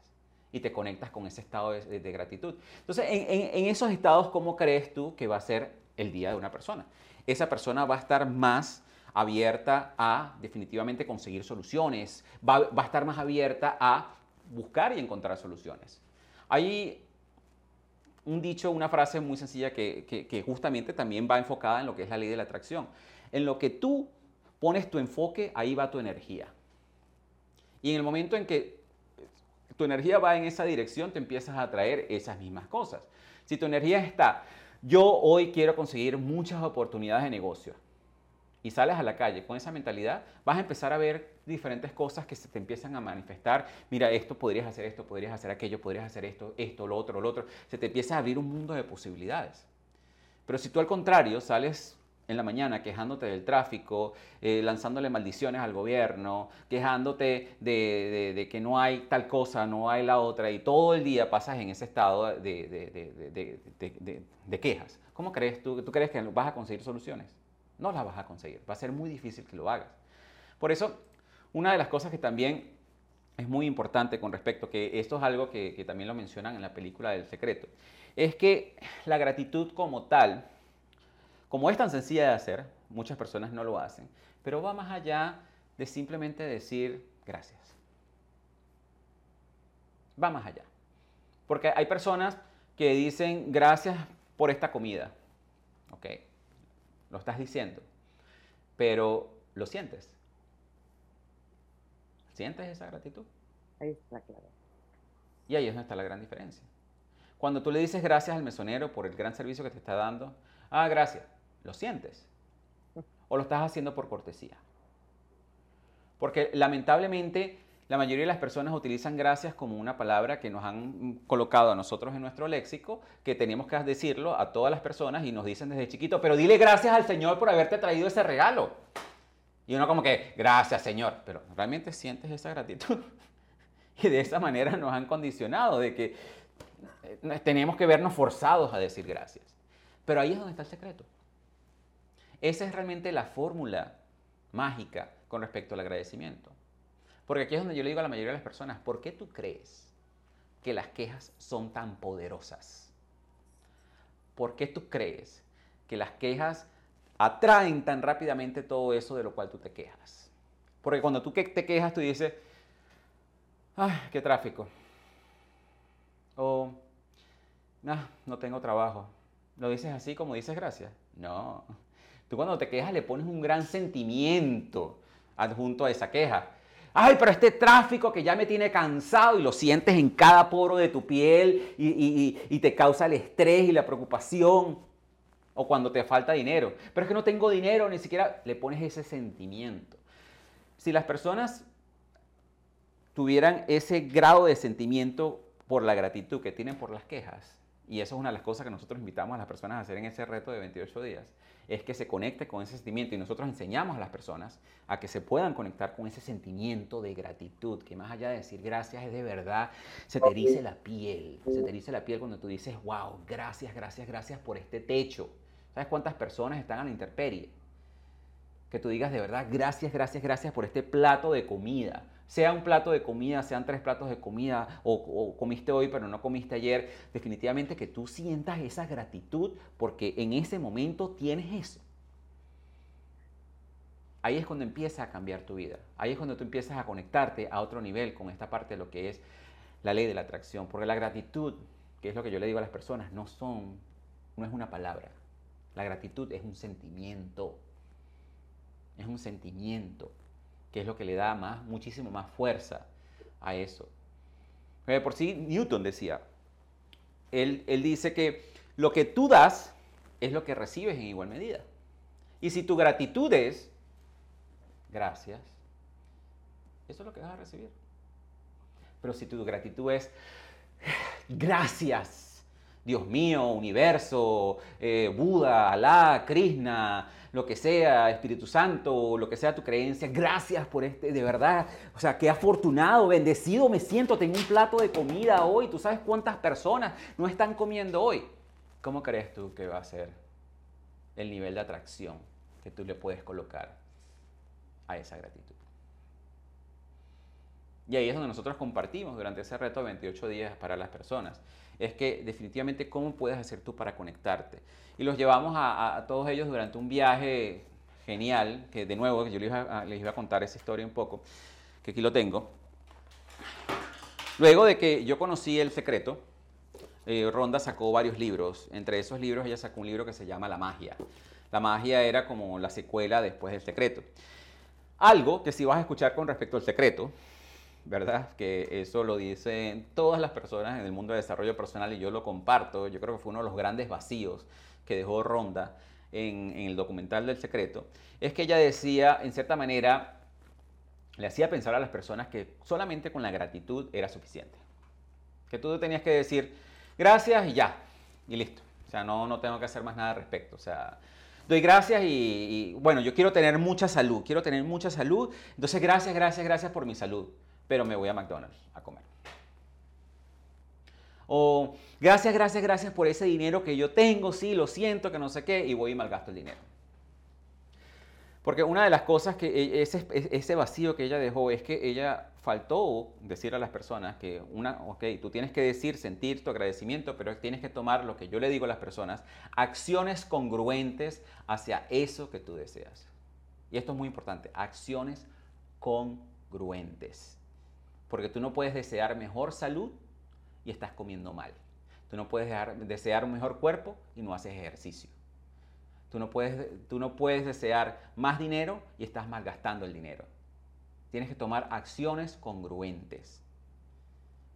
Y te conectas con ese estado de, de, gratitud. Entonces, en, en, en esos estados, ¿cómo crees tú que va a ser el día de una persona? Esa persona va a estar más abierta a definitivamente conseguir soluciones, va, va, a estar más abierta a buscar y encontrar soluciones. Hay un dicho, una frase muy sencilla que, que, que, justamente también va enfocada en lo que es la ley de la atracción. En lo que tú pones tu enfoque, ahí va tu energía. Y en el momento en que tu energía va en esa dirección, te empiezas a atraer esas mismas cosas. Si tu energía está, yo hoy quiero conseguir muchas oportunidades de negocio, y sales a la calle con esa mentalidad, vas a empezar a ver diferentes cosas que se te empiezan a manifestar. Mira, esto podrías hacer esto, podrías hacer aquello, podrías hacer esto, esto, lo otro, lo otro. Se te empieza a abrir un mundo de posibilidades. Pero si tú al contrario sales en la mañana quejándote del tráfico, eh, lanzándole maldiciones al gobierno, quejándote de, de, de, que no hay tal cosa, no hay la otra, y todo el día pasas en ese estado de, de quejas, ¿cómo crees tú? ¿Tú crees que vas a conseguir soluciones? No las vas a conseguir. Va a ser muy difícil que lo hagas. Por eso, una de las cosas que también es muy importante con respecto, que esto es algo que, que también lo mencionan en la película del secreto, es que la gratitud como tal, como es tan sencilla de hacer, muchas personas no lo hacen, pero va más allá de simplemente decir gracias. Va más allá. Porque hay personas que dicen gracias por esta comida. ¿ok? Lo estás diciendo, pero lo sientes. ¿Sientes esa gratitud? Ahí está claro. Y ahí es donde está la gran diferencia. Cuando tú le dices gracias al mesonero por el gran servicio que te está dando, ah, gracias, ¿lo sientes? ¿O lo estás haciendo por cortesía? Porque lamentablemente la mayoría de las personas utilizan gracias como una palabra que nos han colocado a nosotros en nuestro léxico, que tenemos que decirlo a todas las personas y nos dicen desde chiquito, pero dile gracias al Señor por haberte traído ese regalo. Y uno como que, gracias Señor, pero realmente sientes esa gratitud. Y de esa manera nos han condicionado de que eh, tenemos que vernos forzados a decir gracias. Pero ahí es donde está el secreto. Esa es realmente la fórmula mágica con respecto al agradecimiento. Porque aquí es donde yo le digo a la mayoría de las personas, ¿por qué tú crees que las quejas son tan poderosas? ¿Por qué tú crees que las quejas atraen tan rápidamente todo eso de lo cual tú te quejas? Porque cuando tú te quejas, tú dices, ¡ay, qué tráfico! O, nah, no tengo trabajo. ¿Lo dices así como dices gracias? No. Tú cuando te quejas le pones un gran sentimiento adjunto a esa queja ay, pero este tráfico que ya me tiene cansado y lo sientes en cada poro de tu piel y, y, y, te causa el estrés y la preocupación. O cuando te falta dinero. Pero es que no tengo dinero, ni siquiera le pones ese sentimiento. Si las personas tuvieran ese grado de sentimiento por la gratitud que tienen por las quejas, y eso es una de las cosas que nosotros invitamos a las personas a hacer en ese reto de 28 días, es que se conecte con ese sentimiento y nosotros enseñamos a las personas a que se puedan conectar con ese sentimiento de gratitud, que más allá de decir gracias es de verdad, se te dice la piel, se te dice la piel cuando tú dices, wow, gracias, gracias, gracias por este techo. ¿Sabes cuántas personas están a la intemperie? Que tú digas de verdad, gracias, gracias, gracias por este plato de comida sea un plato de comida, sean tres platos de comida, o, comiste hoy pero no comiste ayer, definitivamente que tú sientas esa gratitud porque en ese momento tienes eso. Ahí es cuando empieza a cambiar tu vida. Ahí es cuando tú empiezas a conectarte a otro nivel con esta parte de lo que es la ley de la atracción. Porque la gratitud, que es lo que yo le digo a las personas, no son, no es una palabra. La gratitud es un sentimiento. Es un sentimiento que es lo que le da más, muchísimo más fuerza a eso. Por sí, Newton decía, él, él dice que lo que tú das es lo que recibes en igual medida. Y si tu gratitud es gracias, eso es lo que vas a recibir. Pero si tu gratitud es gracias, Dios mío, universo, eh, Buda, Alá, Krishna, lo que sea, Espíritu Santo, lo que sea tu creencia, gracias por este, de verdad, o sea, qué afortunado, bendecido me siento, tengo un plato de comida hoy, tú sabes cuántas personas no están comiendo hoy. ¿Cómo crees tú que va a ser el nivel de atracción que tú le puedes colocar a esa gratitud? Y ahí es donde nosotros compartimos durante ese reto de 28 días para las personas es que definitivamente cómo puedes hacer tú para conectarte. Y los llevamos a, todos ellos durante un viaje genial, que de nuevo yo les iba, a, contar esa historia un poco, que aquí lo tengo. Luego de que yo conocí El Secreto, eh, Ronda sacó varios libros. Entre esos libros ella sacó un libro que se llama La Magia. La magia era como la secuela después del secreto. Algo que si vas a escuchar con respecto al secreto ¿verdad? Que eso lo dicen todas las personas en el mundo de desarrollo personal y yo lo comparto. Yo creo que fue uno de los grandes vacíos que dejó Ronda en, el documental del secreto. Es que ella decía, en cierta manera, le hacía pensar a las personas que solamente con la gratitud era suficiente. Que tú tenías que decir gracias y ya, y listo. O sea, no, no tengo que hacer más nada al respecto. O sea, doy gracias y, y, bueno, yo quiero tener mucha salud, quiero tener mucha salud. Entonces, gracias, gracias, gracias por mi salud pero me voy a McDonald's a comer. O gracias, gracias, gracias por ese dinero que yo tengo, sí, lo siento, que no sé qué, y voy y malgasto el dinero. Porque una de las cosas que e, ese, ese vacío que ella dejó es que ella faltó decir a las personas que, una, ok, tú tienes que decir, sentir tu agradecimiento, pero tienes que tomar lo que yo le digo a las personas, acciones congruentes hacia eso que tú deseas. Y esto es muy importante, acciones congruentes. Porque tú no puedes desear mejor salud y estás comiendo mal. Tú no puedes desear un mejor cuerpo y no haces ejercicio. Tú no, puedes, tú no puedes desear más dinero y estás malgastando el dinero. Tienes que tomar acciones congruentes.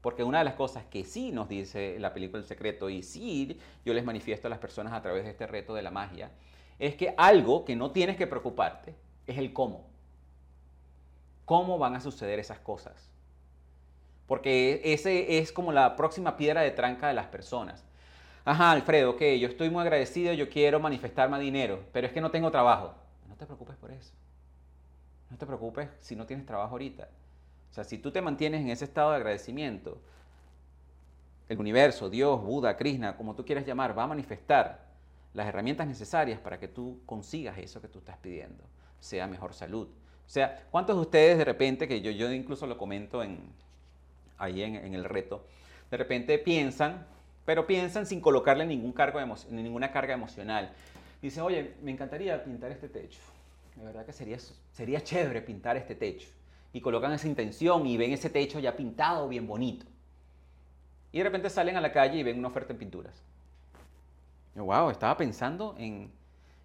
Porque una de las cosas que sí nos dice la película El Secreto y sí yo les manifiesto a las personas a través de este reto de la magia, es que algo que no tienes que preocuparte es el cómo. ¿Cómo van a suceder esas cosas? Porque ese es como la próxima piedra de tranca de las personas. Ajá, Alfredo, ok, yo estoy muy agradecido, yo quiero manifestar más dinero, pero es que no tengo trabajo. No te preocupes por eso. No te preocupes si no tienes trabajo ahorita. O sea, si tú te mantienes en ese estado de agradecimiento, el universo, Dios, Buda, Krishna, como tú quieras llamar, va a manifestar las herramientas necesarias para que tú consigas eso que tú estás pidiendo, sea mejor salud. O sea, ¿cuántos de ustedes de repente, que yo, yo incluso lo comento en, ahí en, el reto, de repente piensan, pero piensan sin colocarle ningún cargo ninguna carga emocional. Dicen, oye, me encantaría pintar este techo. De verdad que sería, sería chévere pintar este techo. Y colocan esa intención y ven ese techo ya pintado, bien bonito. Y de repente salen a la calle y ven una oferta en pinturas. Yo, wow, estaba pensando en,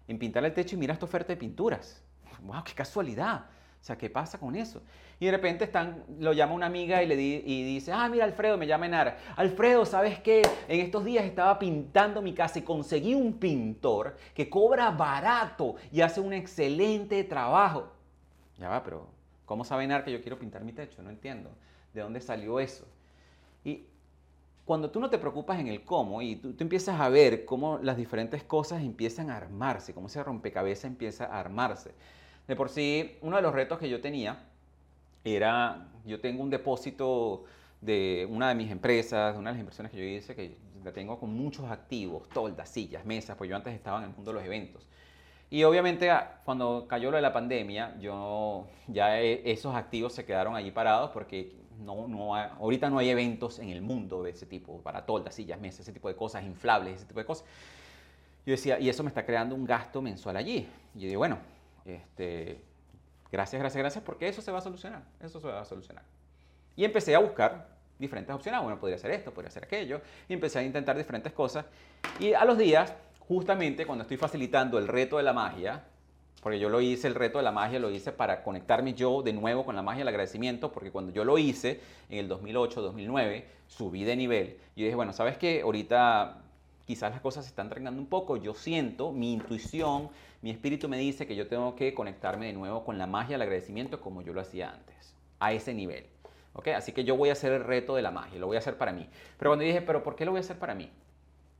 en pintar el techo y mira esta oferta de pinturas. Wow, qué casualidad. Sea, ¿qué pasa con eso? Y de repente están, lo llama una amiga y le y dice, ah, mira Alfredo, me llama Enara. Alfredo, ¿sabes qué? En estos días estaba pintando mi casa y conseguí un pintor que cobra barato y hace un excelente trabajo. Ya va, pero ¿cómo sabe Enara que yo quiero pintar mi techo? No entiendo. ¿De dónde salió eso? Y cuando tú no te preocupas en el cómo y tú, tú, empiezas a ver cómo las diferentes cosas empiezan a armarse, cómo ese rompecabezas empieza a armarse. De por sí, uno de los retos que yo tenía era, yo tengo un depósito de una de mis empresas, una de las inversiones que yo hice, que la tengo con muchos activos, toldas, sillas, mesas, pues yo antes estaba en el mundo de los eventos. Y obviamente ah, cuando cayó lo de la pandemia, yo ya e, esos activos se quedaron allí parados porque no, no ahorita no hay eventos en el mundo de ese tipo, para toldas, sillas, mesas, ese tipo de cosas, inflables, ese tipo de cosas. Yo decía, y eso me está creando un gasto mensual allí. Y yo digo, bueno, este, gracias, gracias, gracias, porque eso se va a solucionar, eso se va a solucionar. Y empecé a buscar diferentes opciones, bueno, podría ser esto, podría ser aquello, y empecé a intentar diferentes cosas. Y a los días, justamente cuando estoy facilitando el reto de la magia, porque yo lo hice, el reto de la magia lo hice para conectarme yo de nuevo con la magia del agradecimiento, porque cuando yo lo hice en el 2008, 2009, subí de nivel. Y dije, bueno, ¿sabes qué? Ahorita quizás las cosas se están trengando un poco, yo siento, mi intuición, mi espíritu me dice que yo tengo que conectarme de nuevo con la magia del agradecimiento como yo lo hacía antes, a ese nivel. ¿ok? Así que yo voy a hacer el reto de la magia, lo voy a hacer para mí. Pero cuando dije, pero ¿por qué lo voy a hacer para mí?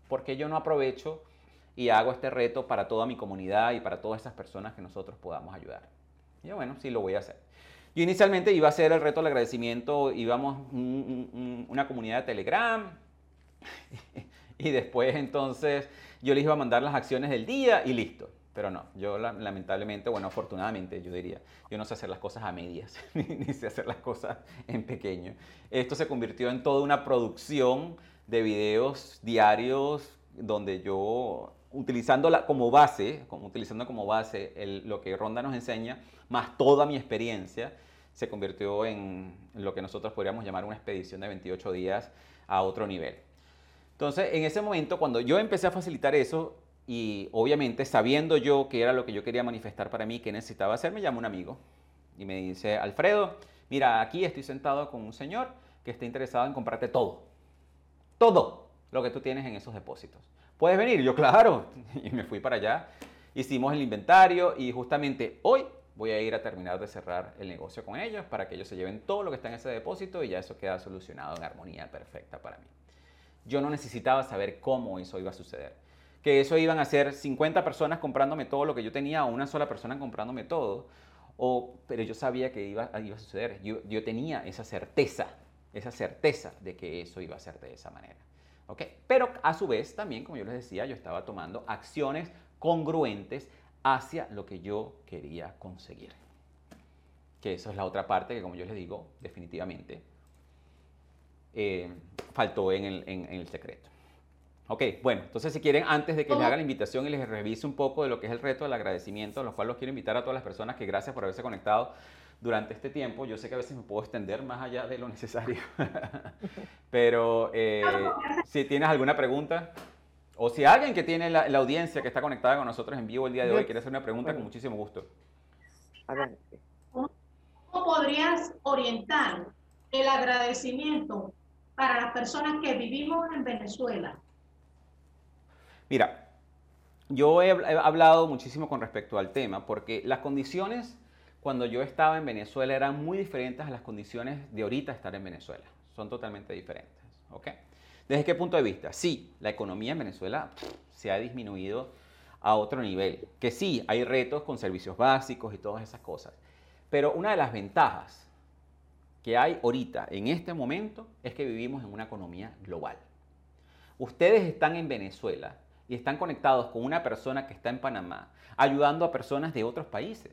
¿Por qué yo no aprovecho y hago este reto para toda mi comunidad y para todas esas personas que nosotros podamos ayudar? Y yo, bueno, sí, lo voy a hacer. Yo inicialmente iba a hacer el reto del agradecimiento, íbamos una comunidad de Telegram y después entonces yo les iba a mandar las acciones del día y listo. Pero no, yo lamentablemente, bueno, afortunadamente yo diría, yo no sé hacer las cosas a medias, ni sé hacer las cosas en pequeño. Esto se convirtió en toda una producción de videos diarios donde yo, utilizándola como base, como, utilizando como base lo que Ronda nos enseña, más toda mi experiencia, se convirtió en lo que nosotros podríamos llamar una expedición de 28 días a otro nivel. Entonces, en ese momento, cuando yo empecé a facilitar eso, y obviamente sabiendo yo que era lo que yo quería manifestar para mí, que necesitaba hacer, me llama un amigo y me dice, Alfredo, mira, aquí estoy sentado con un señor que está interesado en comprarte todo. Todo lo que tú tienes en esos depósitos. ¿Puedes venir? Yo, claro. Y me fui para allá. Hicimos el inventario y justamente hoy voy a ir a terminar de cerrar el negocio con ellos para que ellos se lleven todo lo que está en ese depósito y ya eso queda solucionado en armonía perfecta para mí. Yo no necesitaba saber cómo eso iba a suceder. Que eso iban a ser 50 personas comprándome todo lo que yo tenía o una sola persona comprándome todo. O, pero yo sabía que iba, iba a suceder. Yo, yo tenía esa certeza, esa certeza de que eso iba a ser de esa manera. ¿ok? Pero a su vez también, como yo les decía, yo estaba tomando acciones congruentes hacia lo que yo quería conseguir. Que eso es la otra parte que, como yo les digo, definitivamente eh, faltó en el, secreto. Ok, bueno, entonces si quieren, antes de que les haga la invitación y les revise un poco de lo que es el reto del agradecimiento, lo cual los quiero invitar a todas las personas que gracias por haberse conectado durante este tiempo. Yo sé que a veces me puedo extender más allá de lo necesario, pero eh, si tienes alguna pregunta o si alguien que tiene la, audiencia que está conectada con nosotros en vivo el día de hoy quiere hacer una pregunta, con muchísimo gusto. ¿Cómo podrías orientar el agradecimiento para las personas que vivimos en Venezuela? Mira, yo he, hablado muchísimo con respecto al tema porque las condiciones cuando yo estaba en Venezuela eran muy diferentes a las condiciones de ahorita estar en Venezuela. Son totalmente diferentes. ¿ok? ¿Desde qué punto de vista? Sí, la economía en Venezuela se ha disminuido a otro nivel. Que sí, hay retos con servicios básicos y todas esas cosas. Pero una de las ventajas que hay ahorita, en este momento, es que vivimos en una economía global. Ustedes están en Venezuela y están conectados con una persona que está en Panamá, ayudando a personas de otros países.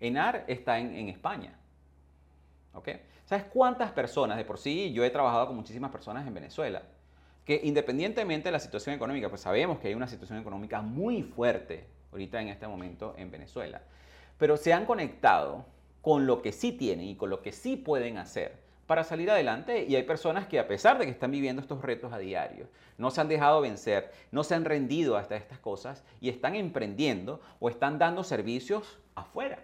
Enar está en, España. ¿Ok? ¿Sabes cuántas personas, de por sí, yo he trabajado con muchísimas personas en Venezuela, que independientemente de la situación económica, pues sabemos que hay una situación económica muy fuerte ahorita en este momento en Venezuela, pero se han conectado con lo que sí tienen y con lo que sí pueden hacer para salir adelante. Y hay personas que a pesar de que están viviendo estos retos a diario, no se han dejado vencer, no se han rendido hasta estas cosas y están emprendiendo o están dando servicios afuera.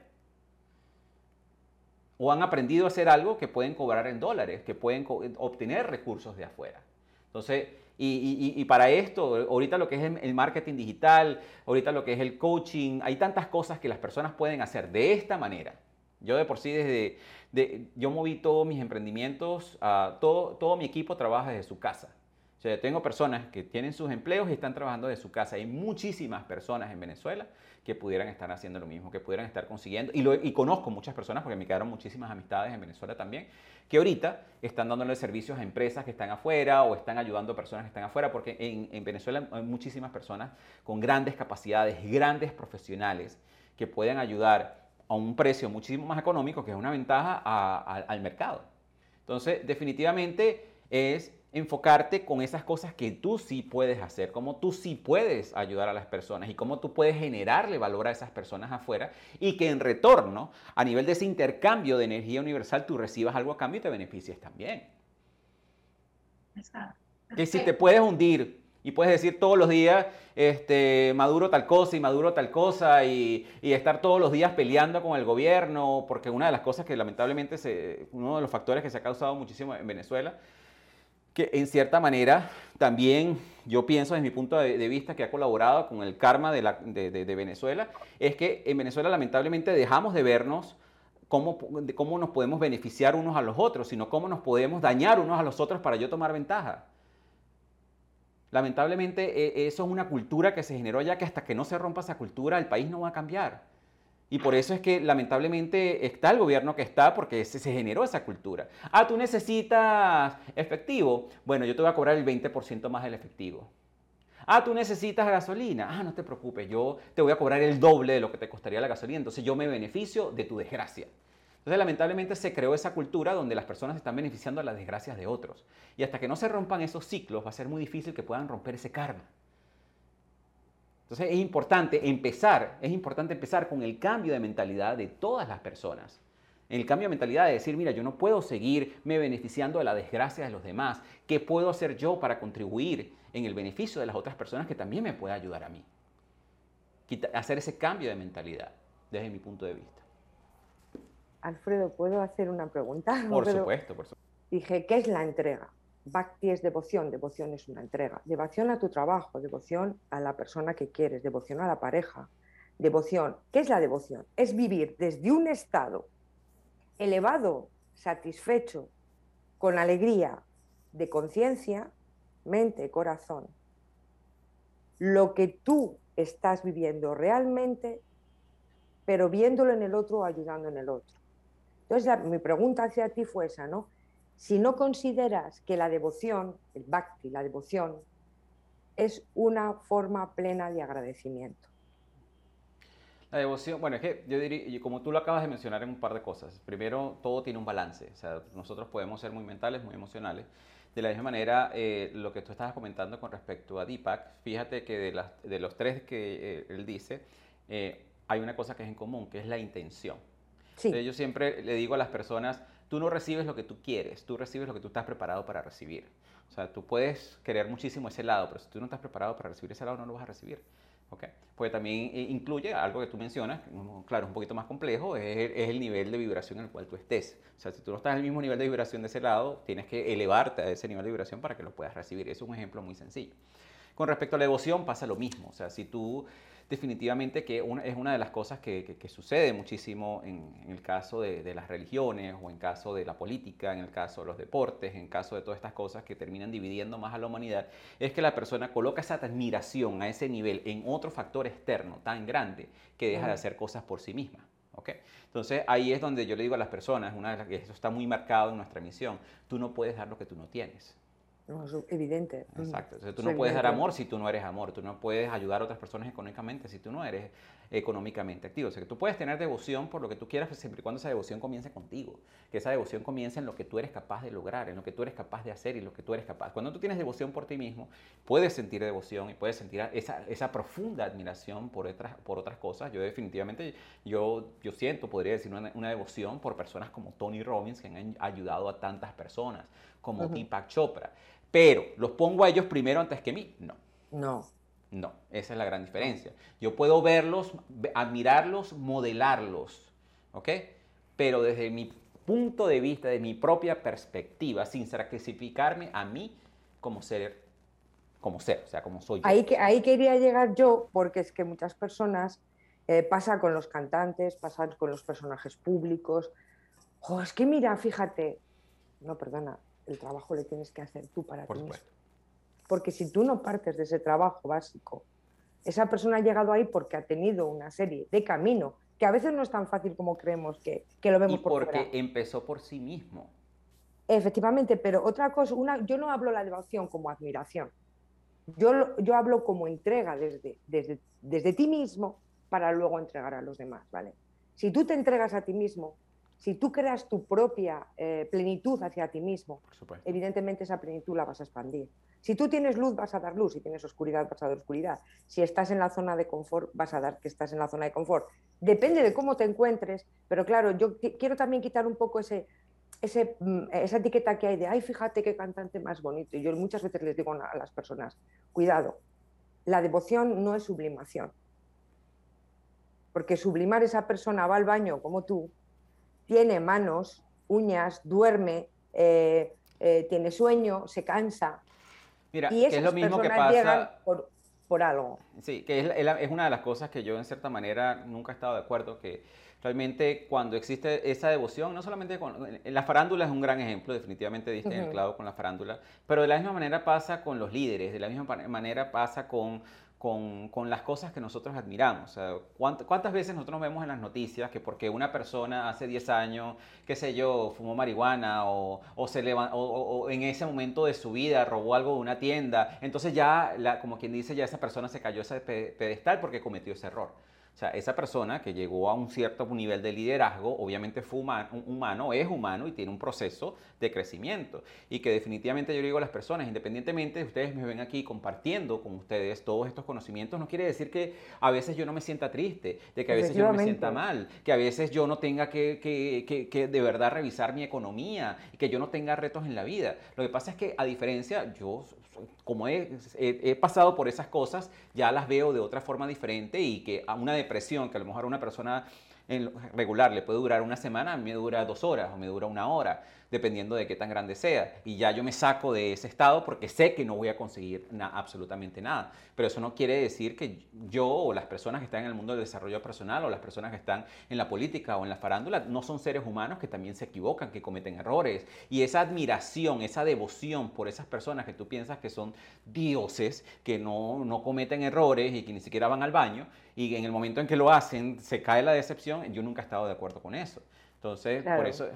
O han aprendido a hacer algo que pueden cobrar en dólares, que pueden obtener recursos de afuera. Entonces, y, para esto, ahorita lo que es el marketing digital, ahorita lo que es el coaching, hay tantas cosas que las personas pueden hacer de esta manera yo de por sí desde, de, yo moví todos mis emprendimientos, todo, todo mi equipo trabaja desde su casa. O sea, tengo personas que tienen sus empleos y están trabajando desde su casa. Hay muchísimas personas en Venezuela que pudieran estar haciendo lo mismo, que pudieran estar consiguiendo. Y conozco muchas personas, porque me quedaron muchísimas amistades en Venezuela también, que ahorita están dándole servicios a empresas que están afuera o están ayudando a personas que están afuera, porque en, en Venezuela hay muchísimas personas con grandes capacidades, grandes profesionales que pueden ayudar a un precio muchísimo más económico, que es una ventaja al mercado. Entonces, definitivamente es enfocarte con esas cosas que tú sí puedes hacer, cómo tú sí puedes ayudar a las personas y cómo tú puedes generarle valor a esas personas afuera y que en retorno, a nivel de ese intercambio de energía universal, tú recibas algo a cambio y te beneficies también. Que si te puedes hundir y puedes decir todos los días, este, Maduro tal cosa y Maduro tal cosa, y, estar todos los días peleando con el gobierno, porque una de las cosas que lamentablemente, se, uno de los factores que se ha causado muchísimo en Venezuela, que en cierta manera también yo pienso desde mi punto de, vista que ha colaborado con el karma de, de, Venezuela, es que en Venezuela lamentablemente dejamos de vernos cómo, cómo nos podemos beneficiar unos a los otros, sino cómo nos podemos dañar unos a los otros para yo tomar ventaja. Lamentablemente e, eso es una cultura que se generó ya que hasta que no se rompa esa cultura el país no va a cambiar. Y por eso es que lamentablemente está el gobierno que está porque se, generó esa cultura. Ah, tú necesitas efectivo. Bueno, yo te voy a cobrar el 20% más del efectivo. Ah, tú necesitas gasolina. Ah, no te preocupes, yo te voy a cobrar el doble de lo que te costaría la gasolina. Entonces yo me beneficio de tu desgracia. Entonces lamentablemente se creó esa cultura donde las personas están beneficiando de las desgracias de otros. Y hasta que no se rompan esos ciclos va a ser muy difícil que puedan romper ese karma. Entonces es importante empezar, es importante empezar con el cambio de mentalidad de todas las personas. El cambio de mentalidad de decir, mira, yo no puedo seguirme beneficiando de la desgracia de los demás. ¿Qué puedo hacer yo para contribuir en el beneficio de las otras personas que también me pueda ayudar a mí? hacer ese cambio de mentalidad desde mi punto de vista. Alfredo, ¿puedo hacer una pregunta? Por supuesto, por supuesto. Dije, ¿qué es la entrega? Bhakti es devoción, devoción es una entrega. Devoción a tu trabajo, devoción a la persona que quieres, devoción a la pareja. Devoción, ¿qué es la devoción? Es vivir desde un estado elevado, satisfecho, con alegría de conciencia, mente, corazón. Lo que tú estás viviendo realmente, pero viéndolo en el otro o ayudando en el otro. Entonces, mi pregunta hacia ti fue esa, ¿no? si no consideras que la devoción, el bhakti, la devoción, es una forma plena de agradecimiento. La devoción, bueno, es que yo diría, como tú lo acabas de mencionar en un par de cosas, primero, todo tiene un balance, o sea, nosotros podemos ser muy mentales, muy emocionales. De la misma manera, eh, lo que tú estabas comentando con respecto a Deepak, fíjate que de, las, de los tres que eh, él dice, eh, hay una cosa que es en común, que es la intención. Sí. yo siempre le digo a las personas, tú no recibes lo que tú quieres, tú recibes lo que tú estás preparado para recibir. O sea, tú puedes querer muchísimo ese lado, pero si tú no estás preparado para recibir ese lado, no lo vas a recibir. ¿okay? Porque también eh, incluye algo que tú mencionas, claro, es un poquito más complejo, es, el nivel de vibración en el cual tú estés. O sea, si tú no estás en el mismo nivel de vibración de ese lado, tienes que elevarte a ese nivel de vibración para que lo puedas recibir. Es un ejemplo muy sencillo. Con respecto a la devoción pasa lo mismo. O sea, si tú definitivamente que es una de las cosas que, sucede muchísimo en, el caso de, las religiones o en caso de la política, en el caso de los deportes, en caso de todas estas cosas que terminan dividiendo más a la humanidad, es que la persona coloca esa admiración a ese nivel en otro factor externo tan grande que deja de hacer cosas por sí misma. ¿okay? Entonces ahí es donde yo le digo a las personas, una de las que eso está muy marcado en nuestra misión, tú no puedes dar lo que tú no tienes. No, es evidente. Exacto. tú no puedes dar amor si tú no eres amor. Tú no puedes ayudar a otras personas económicamente si tú no eres económicamente activo. O sea, que tú puedes tener devoción por lo que tú quieras siempre y cuando esa devoción comience contigo. Que esa devoción comience en lo que tú eres capaz de lograr, en lo que tú eres capaz de hacer y lo que tú eres capaz. Cuando tú tienes devoción por ti mismo, puedes sentir devoción y puedes sentir esa, esa profunda admiración por otras, por otras cosas. Yo definitivamente, yo, yo siento, podría decir, una, una devoción por personas como Tony Robbins, que han ayudado a tantas personas, como Deepak Chopra. Pero, ¿los pongo a ellos primero antes que mí? No. No. No, esa es la gran diferencia. Yo puedo verlos, admirarlos, modelarlos, ¿ok? Pero desde mi punto de vista, de mi propia perspectiva, sin sacrificarme a mí como ser, como ser, o sea, como soy yo. Ahí, ahí quería llegar yo, porque es que muchas personas, eh, pasa con los cantantes, pasa con los personajes públicos, oh, es que mira, fíjate, no, perdona, el trabajo le tienes que hacer tú para ti mismo. Porque si tú no partes de ese trabajo básico, esa persona ha llegado ahí porque ha tenido una serie de camino que a veces no es tan fácil como creemos que, que lo vemos y porque empezó por sí mismo. Efectivamente, pero otra cosa, una, yo no hablo la devoción como admiración. Yo, yo hablo como entrega desde, desde, desde ti mismo para luego entregar a los demás, ¿vale? Si tú te entregas a ti mismo, si tú creas tu propia eh, plenitud hacia ti mismo, evidentemente esa plenitud la vas a expandir. Si tú tienes luz, vas a dar luz. Si tienes oscuridad, vas a dar oscuridad. Si estás en la zona de confort, vas a dar que estás en la zona de confort. Depende de cómo te encuentres, pero claro, yo quiero también quitar un poco ese, ese, mm, esa etiqueta que hay de, ay, fíjate qué cantante más bonito. Y yo muchas veces les digo a las personas, cuidado, la devoción no es sublimación. Porque sublimar esa persona va al baño como tú, tiene manos, uñas, duerme, eh, eh, tiene sueño, se cansa. Mira, y es lo mismo que pasa por, por, algo. Sí, que es, es, una de las cosas que yo en cierta manera nunca he estado de acuerdo, que realmente cuando existe esa devoción, no solamente con la farándula es un gran ejemplo, definitivamente diste el clavo con la farándula, pero de la misma manera pasa con los líderes, de la misma manera pasa con con, con, las cosas que nosotros admiramos. ¿cuántas, veces nosotros vemos en las noticias que porque una persona hace 10 años, qué sé yo, fumó marihuana o, o se o, o, en ese momento de su vida robó algo de una tienda, entonces ya, la, como quien dice, ya esa persona se cayó ese pedestal porque cometió ese error? O sea, esa persona que llegó a un cierto nivel de liderazgo, obviamente fue humano, es humano y tiene un proceso de crecimiento. Y que definitivamente yo digo a las personas, independientemente de ustedes me ven aquí compartiendo con ustedes todos estos conocimientos, no quiere decir que a veces yo no me sienta triste, de que a veces yo no me sienta mal, que a veces yo no tenga que, que, que, de verdad revisar mi economía y que yo no tenga retos en la vida. Lo que pasa es que a diferencia, yo como he, pasado por esas cosas, ya las veo de otra forma diferente y que a una depresión que a lo mejor a una persona regular le puede durar una semana, a mí me dura dos horas o me dura una hora dependiendo de qué tan grande sea. Y ya yo me saco de ese estado porque sé que no voy a conseguir absolutamente nada. Pero eso no quiere decir que yo o las personas que están en el mundo del desarrollo personal o las personas que están en la política o en la farándula no son seres humanos que también se equivocan, que cometen errores. Y esa admiración, esa devoción por esas personas que tú piensas que son dioses, que no, no cometen errores y que ni siquiera van al baño, y en el momento en que lo hacen se cae la decepción, yo nunca he estado de acuerdo con eso. Entonces, por eso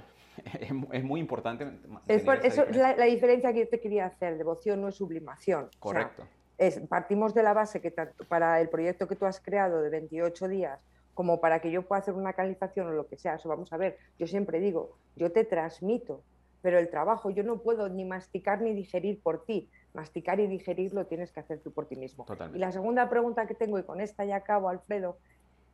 es, muy importante. Es eso la, la, diferencia que yo te quería hacer, devoción no es sublimación. Correcto. es, partimos de la base que para el proyecto que tú has creado de 28 días, como para que yo pueda hacer una calificación o lo que sea, eso vamos a ver, yo siempre digo, yo te transmito, pero el trabajo yo no puedo ni masticar ni digerir por ti, masticar y digerir lo tienes que hacer tú por ti mismo. Totalmente. Y la segunda pregunta que tengo, y con esta ya acabo, Alfredo,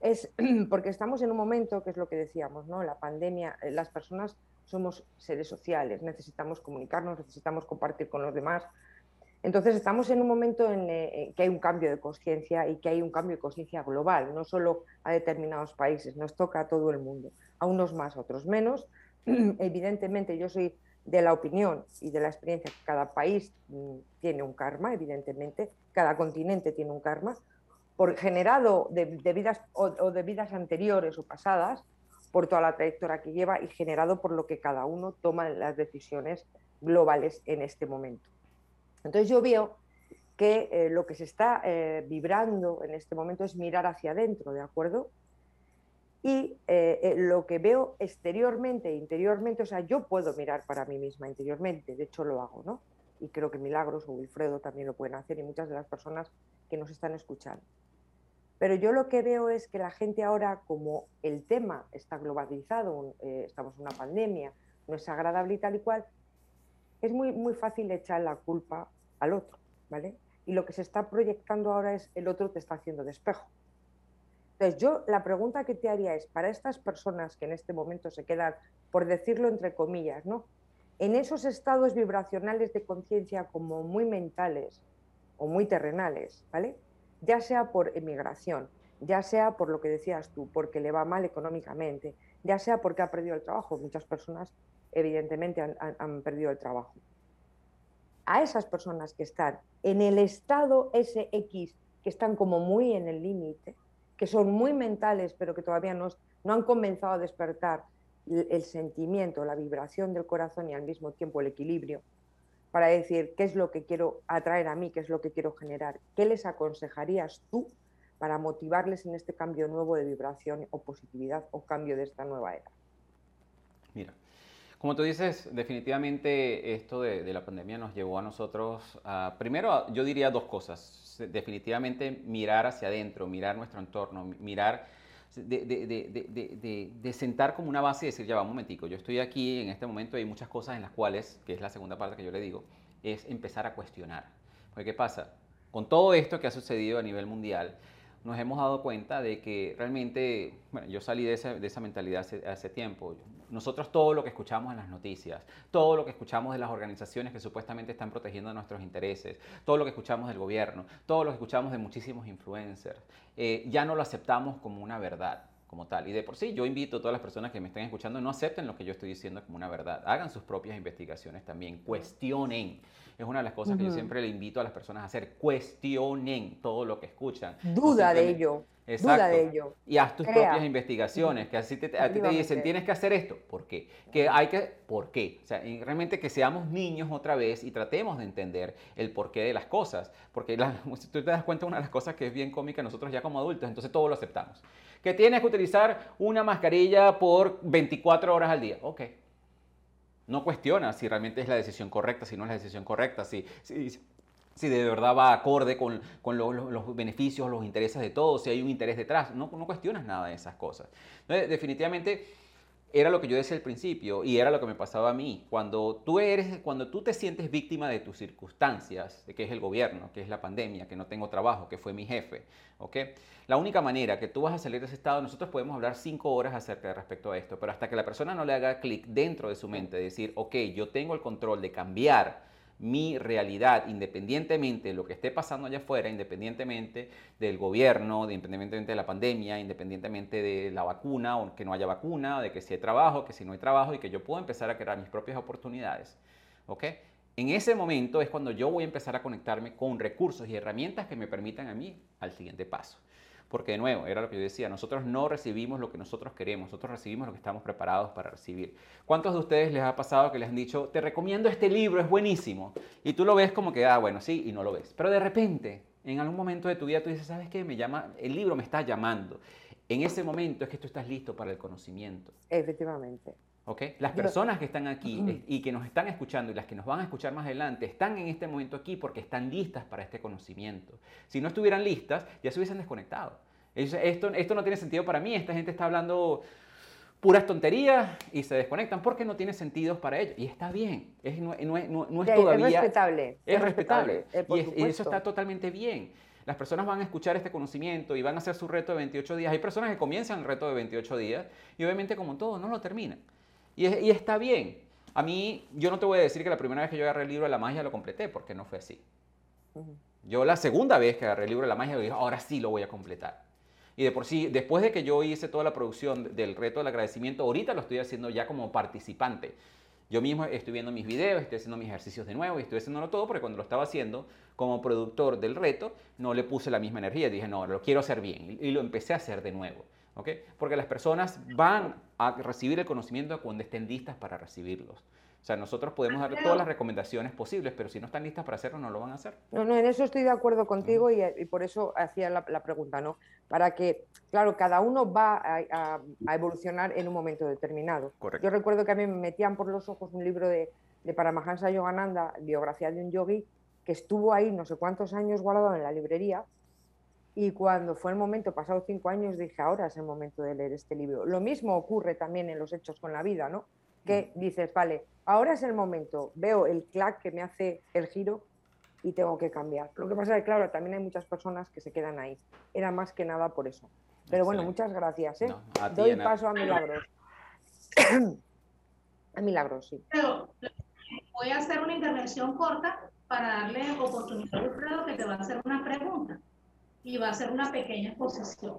es porque estamos en un momento, que es lo que decíamos, ¿no? La pandemia, eh, las personas somos seres sociales, necesitamos comunicarnos, necesitamos compartir con los demás. Entonces estamos en un momento en eh, que hay un cambio de conciencia y que hay un cambio de conciencia global, no solo a determinados países, nos toca a todo el mundo, a unos más, a otros menos. Evidentemente yo soy de la opinión y de la experiencia que cada país mm, tiene un karma, evidentemente, cada continente tiene un karma, por, generado de, vidas o, de vidas anteriores o pasadas, por toda la trayectoria que lleva y generado por lo que cada uno toma las decisiones globales en este momento. Entonces yo veo que eh, lo que se está eh, vibrando en este momento es mirar hacia adentro, ¿de acuerdo? Y eh, lo que veo exteriormente e interiormente, o sea, yo puedo mirar para mí misma interiormente, de hecho lo hago, ¿no? Y creo que Milagros o Wilfredo también lo pueden hacer y muchas de las personas que nos están escuchando. Pero yo lo que veo es que la gente ahora, como el tema está globalizado, eh, estamos en una pandemia, no es agradable y tal y cual, es muy, muy fácil echar la culpa al otro, ¿vale? Y lo que se está proyectando ahora es el otro te está haciendo de espejo. Entonces, yo la pregunta que te haría es, para estas personas que en este momento se quedan, por decirlo entre comillas, ¿no? En esos estados vibracionales de conciencia como muy mentales o muy terrenales, ¿vale? Ya sea por emigración, ya sea por lo que decías tú, porque le va mal económicamente, ya sea porque ha perdido el trabajo. Muchas personas, evidentemente, han, perdido el trabajo. A esas personas que están en el estado SX, que están como muy en el límite, que son muy mentales, pero que todavía no, han comenzado a despertar el sentimiento, la vibración del corazón y al mismo tiempo el equilibrio, para decir qué es lo que quiero atraer a mí, qué es lo que quiero generar. ¿Qué les aconsejarías tú para motivarles en este cambio nuevo de vibración o positividad o cambio de esta nueva era? Mira, como tú dices, definitivamente esto de, la pandemia nos llevó a nosotros, a, primero yo diría dos cosas, definitivamente mirar hacia adentro, mirar nuestro entorno, mirar de, sentar como una base y decir, ya va un momentico, yo estoy aquí en este momento hay muchas cosas en las cuales, que es la segunda parte que yo le digo, es empezar a cuestionar. Porque ¿qué pasa? Con todo esto que ha sucedido a nivel mundial, nos hemos dado cuenta de que realmente, bueno, yo salí de esa, de esa mentalidad hace, tiempo. Nosotros todo lo que escuchamos en las noticias, todo lo que escuchamos de las organizaciones que supuestamente están protegiendo nuestros intereses, todo lo que escuchamos del gobierno, todo lo que escuchamos de muchísimos influencers, eh, ya no lo aceptamos como una verdad como tal. Y de por sí, yo invito a todas las personas que me estén escuchando, no acepten lo que yo estoy diciendo como una verdad. Hagan sus propias investigaciones también. Cuestionen. Es una de las cosas que yo siempre le invito a las personas a hacer. Cuestionen todo lo que escuchan. Duda de ello. Duda de ello. Y haz tus propias investigaciones, que así te, a ti te dicen, tienes que hacer esto. ¿Por qué? Que hay que, ¿por qué? O sea, realmente que seamos niños otra vez y tratemos de entender el porqué de las cosas. Porque si tú te das cuenta, una de las cosas que es bien cómica nosotros ya como adultos, entonces todo lo aceptamos. Que tienes que utilizar una mascarilla por 24 horas al día. Ok. No cuestiona si realmente es la decisión correcta, si no es la decisión correcta, si, si, si de verdad va acorde con, los beneficios, los intereses de todos, si hay un interés detrás. No, no cuestionas nada de esas cosas. Entonces, definitivamente era lo que yo decía al principio y era lo que me pasaba a mí. Cuando tú, eres, cuando tú te sientes víctima de tus circunstancias, de que es el gobierno, que es la pandemia, que no tengo trabajo, que fue mi jefe, ¿ok? La única manera que tú vas a salir de ese estado, nosotros podemos hablar cinco horas acerca de respecto a esto, pero hasta que la persona no le haga clic dentro de su mente, decir, ok, yo tengo el control de cambiar mi realidad, independientemente de lo que esté pasando allá afuera, independientemente del gobierno, independientemente de la pandemia, independientemente de la vacuna o que no haya vacuna, de que si hay trabajo, que si no hay trabajo y que yo puedo empezar a crear mis propias oportunidades. ¿Ok? En ese momento es cuando yo voy a empezar a conectarme con recursos y herramientas que me permitan a mí al siguiente paso. Porque de nuevo, era lo que yo decía, nosotros no recibimos lo que nosotros queremos, nosotros recibimos lo que estamos preparados para recibir. ¿Cuántos de ustedes les ha pasado que les han dicho, te recomiendo este libro, es buenísimo? Y tú lo ves como que, ah, bueno, sí, y no lo ves. Pero de repente, en algún momento de tu vida tú dices, ¿sabes qué? Me llama, el libro me está llamando. En ese momento es que tú estás listo para el conocimiento. Efectivamente. ¿Okay? Las personas que están aquí y que nos están escuchando y las que nos van a escuchar más adelante están en este momento aquí porque están listas para este conocimiento. Si no estuvieran listas, ya se hubiesen desconectado. Esto, esto no tiene sentido para mí, esta gente está hablando puras tonterías y se desconectan porque no tiene sentido para ellos. Y está bien, es, no, no, es todavía... Es respetable. Es, respetable. Eh, y, eso está totalmente bien. Las personas van a escuchar este conocimiento y van a hacer su reto de 28 días. Hay personas que comienzan el reto de 28 días y obviamente como todo, no lo terminan. Y, está bien. A mí, yo no te voy a decir que la primera vez que yo agarré el libro de la magia lo completé, porque no fue así. Yo la segunda vez que agarré el libro de la magia dije, ahora sí lo voy a completar. Y de por sí, después de que yo hice toda la producción del reto del agradecimiento, ahorita lo estoy haciendo ya como participante. Yo mismo estoy viendo mis videos, estoy haciendo mis ejercicios de nuevo y estoy haciéndolo todo porque cuando lo estaba haciendo como productor del reto, no le puse la misma energía. Dije, no, lo quiero hacer bien y lo empecé a hacer de nuevo. Porque las personas van a recibir el conocimiento cuando estén listas para recibirlos. O sea, nosotros podemos dar todas las recomendaciones posibles, pero si no están listas para hacerlo, no lo van a hacer. No, no, en eso estoy de acuerdo contigo y, por eso hacía la, pregunta, ¿no? Para que, claro, cada uno va a, evolucionar en un momento determinado. Yo recuerdo que a mí me metían por los ojos un libro de, de Paramahansa Yogananda, biografía de un yogi, que estuvo ahí no sé cuántos años guardado en la librería y cuando fue el momento, pasados cinco años, dije, ahora es el momento de leer este libro. Lo mismo ocurre también en los hechos con la vida, ¿no? Que dices, vale, ahora es el momento, veo el clac que me hace el giro y tengo que cambiar. Lo que pasa es que, claro, también hay muchas personas que se quedan ahí. Era más que nada por eso. Pero bueno, muchas gracias. ¿eh? Doy paso a Milagros. a Milagros, sí. Pero voy a hacer una intervención corta para darle oportunidad a Alfredo que te va a hacer una pregunta y va a ser una pequeña exposición.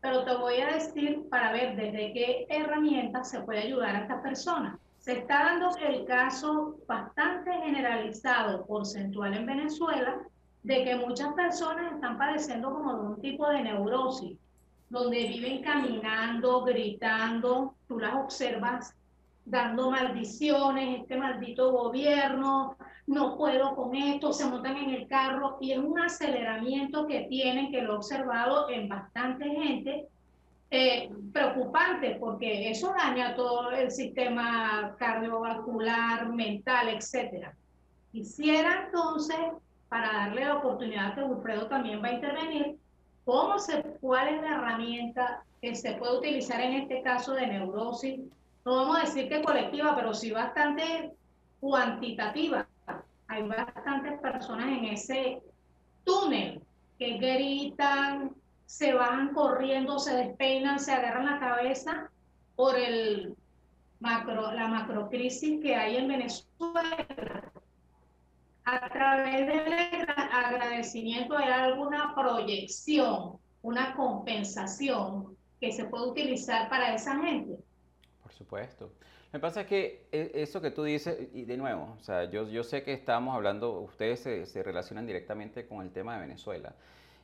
Pero te voy a decir para ver desde qué herramientas se puede ayudar a esta persona. Se está dando el caso bastante generalizado, porcentual en Venezuela, de que muchas personas están padeciendo como de un tipo de neurosis, donde viven caminando, gritando, tú las observas dando maldiciones, este maldito gobierno, no puedo con esto, se montan en el carro y es un aceleramiento que tienen, que lo he observado en bastante gente, eh, preocupante porque eso daña todo el sistema cardiovascular, mental, etc. Quisiera entonces, para darle la oportunidad que Wilfredo también va a intervenir, cómo se, cuál es la herramienta que se puede utilizar en este caso de neurosis, no vamos a decir que colectiva, pero sí bastante cuantitativa hay bastantes personas en ese túnel que gritan, se van corriendo, se despeinan, se agarran la cabeza por el macro, la macrocrisis que hay en Venezuela. A través del agradecimiento hay alguna proyección, una compensación que se puede utilizar para esa gente. Supuesto. Me pasa que e, eso que tú dices, y de nuevo, o sea, yo, yo sé que estamos hablando, ustedes se, se relacionan directamente con el tema de Venezuela,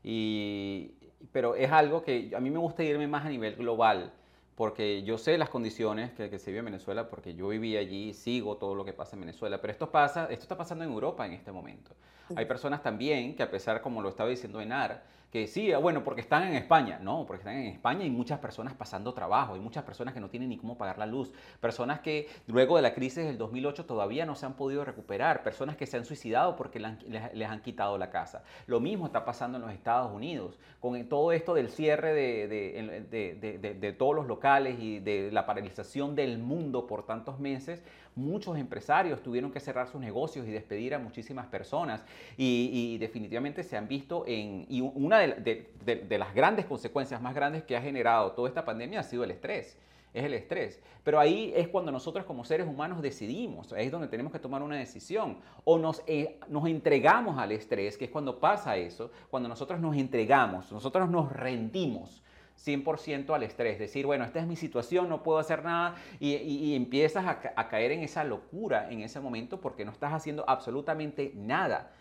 y, pero es algo que a mí me gusta irme más a nivel global, porque yo sé las condiciones que, que se vive en Venezuela, porque yo viví allí, sigo todo lo que pasa en Venezuela, pero esto, pasa, esto está pasando en Europa en este momento. Hay personas también que a pesar, como lo estaba diciendo Enar, que sí, ah, bueno, porque están en España. No, porque están en España y muchas personas pasando trabajo, hay muchas personas que no tienen ni cómo pagar la luz, personas que luego de la crisis del 2008 todavía no se han podido recuperar, personas que se han suicidado porque les, han quitado la casa. Lo mismo está pasando en los Estados Unidos, con todo esto del cierre de, de todos los locales y de la paralización del mundo por tantos meses muchos empresarios tuvieron que cerrar sus negocios y despedir a muchísimas personas y, definitivamente se han visto en... Y una de, las grandes consecuencias más grandes que ha generado toda esta pandemia ha sido el estrés es el estrés. Pero ahí es cuando nosotros como seres humanos decidimos, ahí es donde tenemos que tomar una decisión. O nos, eh, nos entregamos al estrés, que es cuando pasa eso, cuando nosotros nos entregamos, nosotros nos rendimos 100% al estrés, decir, bueno, esta es mi situación, no puedo hacer nada y, empiezas a, caer en esa locura en ese momento porque no estás haciendo absolutamente nada.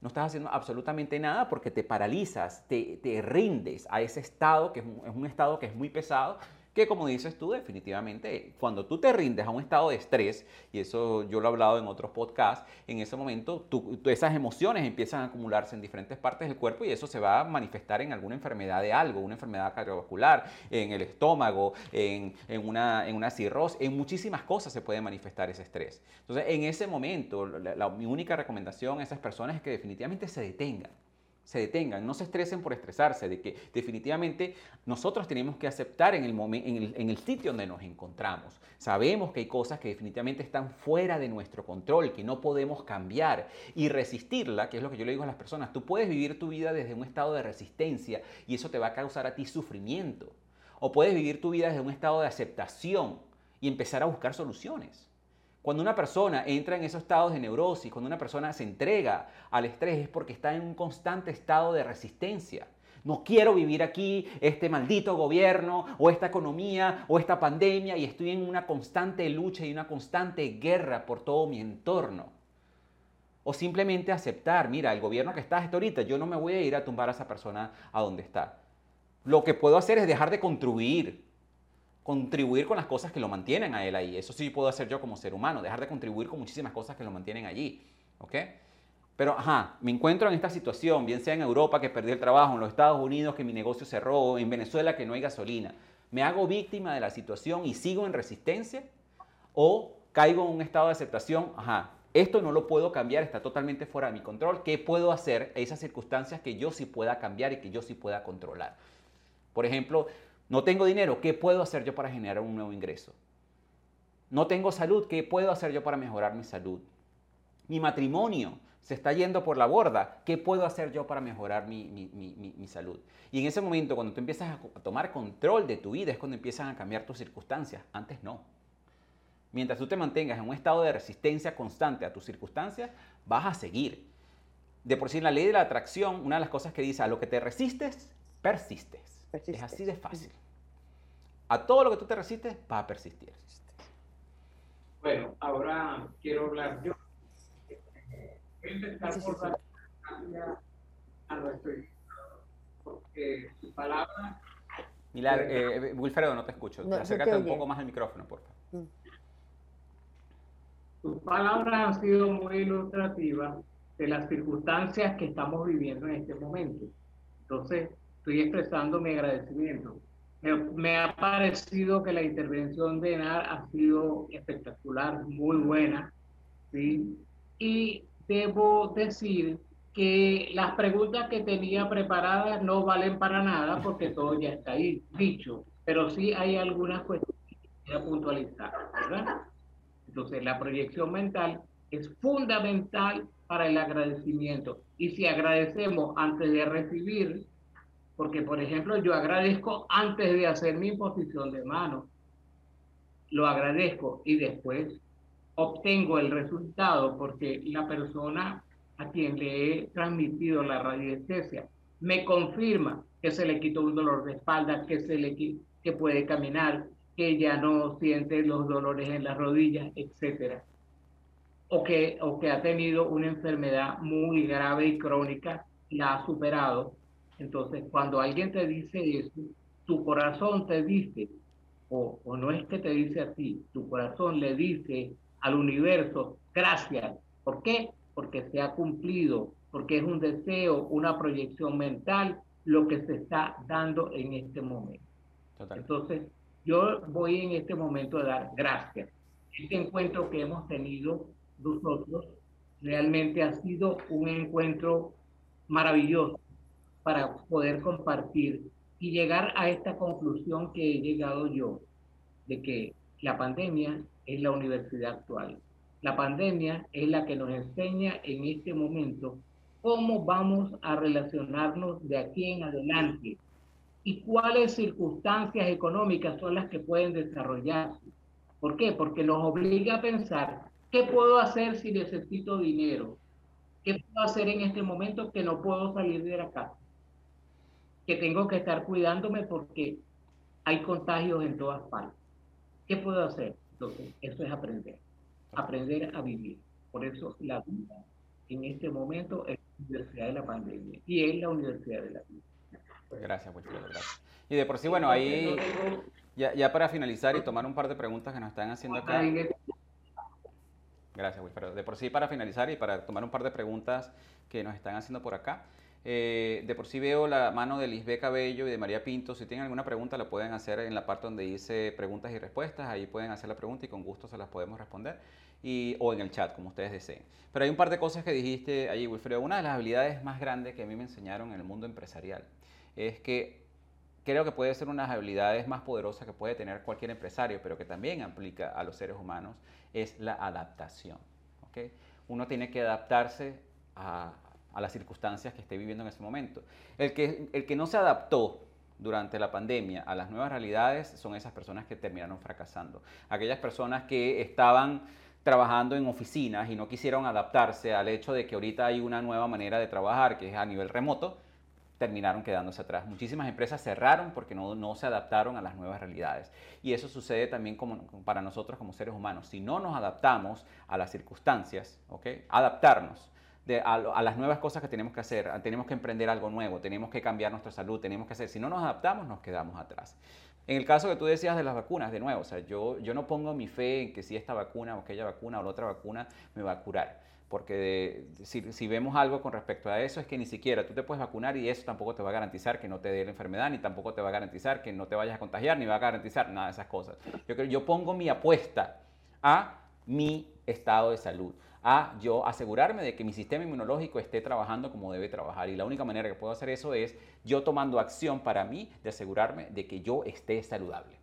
No estás haciendo absolutamente nada porque te paralizas, te, te rindes a ese estado que es un estado que es muy pesado que como dices tú, definitivamente, cuando tú te rindes a un estado de estrés, y eso yo lo he hablado en otros podcasts, en ese momento esas emociones empiezan a acumularse en diferentes partes del cuerpo y eso se va a manifestar en alguna enfermedad de algo, una enfermedad cardiovascular, en el estómago, en, una, en una cirrosis, en muchísimas cosas se puede manifestar ese estrés. Entonces, en ese momento, mi única recomendación a esas personas es que definitivamente se detengan se detengan, no se estresen por estresarse, de que definitivamente nosotros tenemos que aceptar en el, en, en el sitio donde nos encontramos. Sabemos que hay cosas que definitivamente están fuera de nuestro control, que no podemos cambiar y resistirla, que es lo que yo le digo a las personas. Tú puedes vivir tu vida desde un estado de resistencia y eso te va a causar a ti sufrimiento. O puedes vivir tu vida desde un estado de aceptación y empezar a buscar soluciones. Cuando una persona entra en esos estados de neurosis, cuando una persona se entrega al estrés es porque está en un constante estado de resistencia. No quiero vivir aquí este maldito gobierno o esta economía o esta pandemia y estoy en una constante lucha y una constante guerra por todo mi entorno. O simplemente aceptar, mira, el gobierno que está hasta ahorita, yo no me voy a ir a tumbar a esa persona a donde está. Lo que puedo hacer es dejar de contribuir, contribuir con las cosas que lo mantienen a él ahí. Eso sí puedo hacer yo como ser humano, dejar de contribuir con muchísimas cosas que lo mantienen allí. ¿Ok? Pero, ajá, me encuentro en esta situación, bien sea en Europa que perdí el trabajo, en los Estados Unidos que mi negocio cerró, en Venezuela que no hay gasolina. ¿Me hago víctima de la situación y sigo en resistencia? ¿O caigo en un estado de aceptación? Ajá, esto no lo puedo cambiar, está totalmente fuera de mi control. ¿Qué puedo hacer en esas circunstancias que yo sí pueda cambiar y que yo sí pueda controlar? Por ejemplo, no tengo dinero, ¿qué puedo hacer yo para generar un nuevo ingreso? No tengo salud, ¿qué puedo hacer yo para mejorar mi salud? Mi matrimonio se está yendo por la borda, ¿qué puedo hacer yo para mejorar mi, salud? Y en ese momento, cuando tú empiezas a tomar control de tu vida, es cuando empiezan a cambiar tus circunstancias. Antes no. Mientras tú te mantengas en un estado de resistencia constante a tus circunstancias, vas a seguir. De por sí, en la ley de la atracción, una de las cosas que dice, a lo que te resistes, persistes. Es así de fácil a todo lo que tú te resistes, va a persistir. Bueno, ahora quiero hablar yo. Empezar por a nuestro porque su palabra. Milar, eh, Wilfredo, no te escucho. Acércate un poco más al micrófono, por favor. Mm. Sus palabras han sido muy ilustrativas de las circunstancias que estamos viviendo en este momento. Entonces, estoy expresando mi agradecimiento me, ha parecido que la intervención de ENAR ha sido espectacular, muy buena, ¿sí? Y debo decir que las preguntas que tenía preparadas no valen para nada porque todo ya está ahí dicho, pero sí hay algunas cuestiones que quiero puntualizar, ¿verdad? Entonces, la proyección mental es fundamental para el agradecimiento. Y si agradecemos antes de recibir, porque, por ejemplo, yo agradezco antes de hacer mi imposición de mano. Lo agradezco y después obtengo el resultado porque la persona a quien le he transmitido la radiestesia me confirma que se le quitó un dolor de espalda, que se le que puede caminar, que ya no siente los dolores en las rodillas, etcétera. O que, o que ha tenido una enfermedad muy grave y crónica, la ha superado. Entonces, cuando alguien te dice eso, tu corazón te dice, o, o no es que te dice a ti, tu corazón le dice al universo, gracias. ¿Por qué? Porque se ha cumplido, porque es un deseo, una proyección mental, lo que se está dando en este momento. Entonces, yo voy en este momento a dar gracias. Este encuentro que hemos tenido nosotros realmente ha sido un encuentro maravilloso para poder compartir y llegar a esta conclusión que he llegado yo, de que la pandemia es la universidad actual. La pandemia es la que nos enseña en este momento cómo vamos a relacionarnos de aquí en adelante y cuáles circunstancias económicas son las que pueden desarrollarse. ¿Por qué? Porque nos obliga a pensar, ¿qué puedo hacer si necesito dinero? ¿Qué puedo hacer en este momento que no puedo salir de la casa? Que tengo que estar cuidándome porque hay contagios en todas partes. ¿Qué puedo hacer? Entonces, eso es aprender, aprender a vivir. Por eso la vida en este momento es la universidad de la pandemia y es la universidad de la vida. Gracias, Wilfredo, gracias. Y de por sí, bueno, ahí ya, ya, para finalizar y tomar un par de preguntas que nos están haciendo acá. Gracias, Wilfredo. De por sí, para finalizar y para tomar un par de preguntas que nos están haciendo por acá. Eh, de por sí veo la mano de Lisbeth Cabello y de María Pinto. Si tienen alguna pregunta, la pueden hacer en la parte donde dice preguntas y respuestas. Ahí pueden hacer la pregunta y con gusto se las podemos responder. O en el chat, como ustedes deseen. Pero hay un par de cosas que dijiste allí, Wilfredo. Una de las habilidades más grandes que a mí me enseñaron en el mundo empresarial es que creo que puede ser una de las habilidades más poderosas que puede tener cualquier empresario, pero que también aplica a los seres humanos, es la adaptación. ¿okay? Uno tiene que adaptarse a, a, las circunstancias que esté viviendo en ese momento. El que, el que no se adaptó durante la pandemia a las nuevas realidades son esas personas que terminaron fracasando. Aquellas personas que estaban trabajando en oficinas y no quisieron adaptarse al hecho de que ahorita hay una nueva manera de trabajar que es a nivel remoto, terminaron quedándose atrás. Muchísimas empresas cerraron porque no, no, se adaptaron a las nuevas realidades. Y eso sucede también como, para nosotros como seres humanos. Si no nos adaptamos a las circunstancias, ¿okay? adaptarnos de, a, las nuevas cosas que tenemos que hacer, tenemos que emprender algo nuevo, tenemos que cambiar nuestra salud, tenemos que hacer, si no nos adaptamos, nos quedamos atrás. En el caso que tú decías de las vacunas, de nuevo, o sea, yo, yo no pongo mi fe en que si esta vacuna o aquella vacuna o la otra vacuna me va a curar porque si, vemos algo con respecto a eso es que ni siquiera tú te puedes vacunar y eso tampoco te va a garantizar que no te dé la enfermedad, ni tampoco te va a garantizar que no te vayas a contagiar, ni va a garantizar nada de esas cosas. Yo, yo pongo mi apuesta a mi estado de salud, a yo asegurarme de que mi sistema inmunológico esté trabajando como debe trabajar. Y la única manera que puedo hacer eso es yo tomando acción para mí de asegurarme de que yo esté saludable.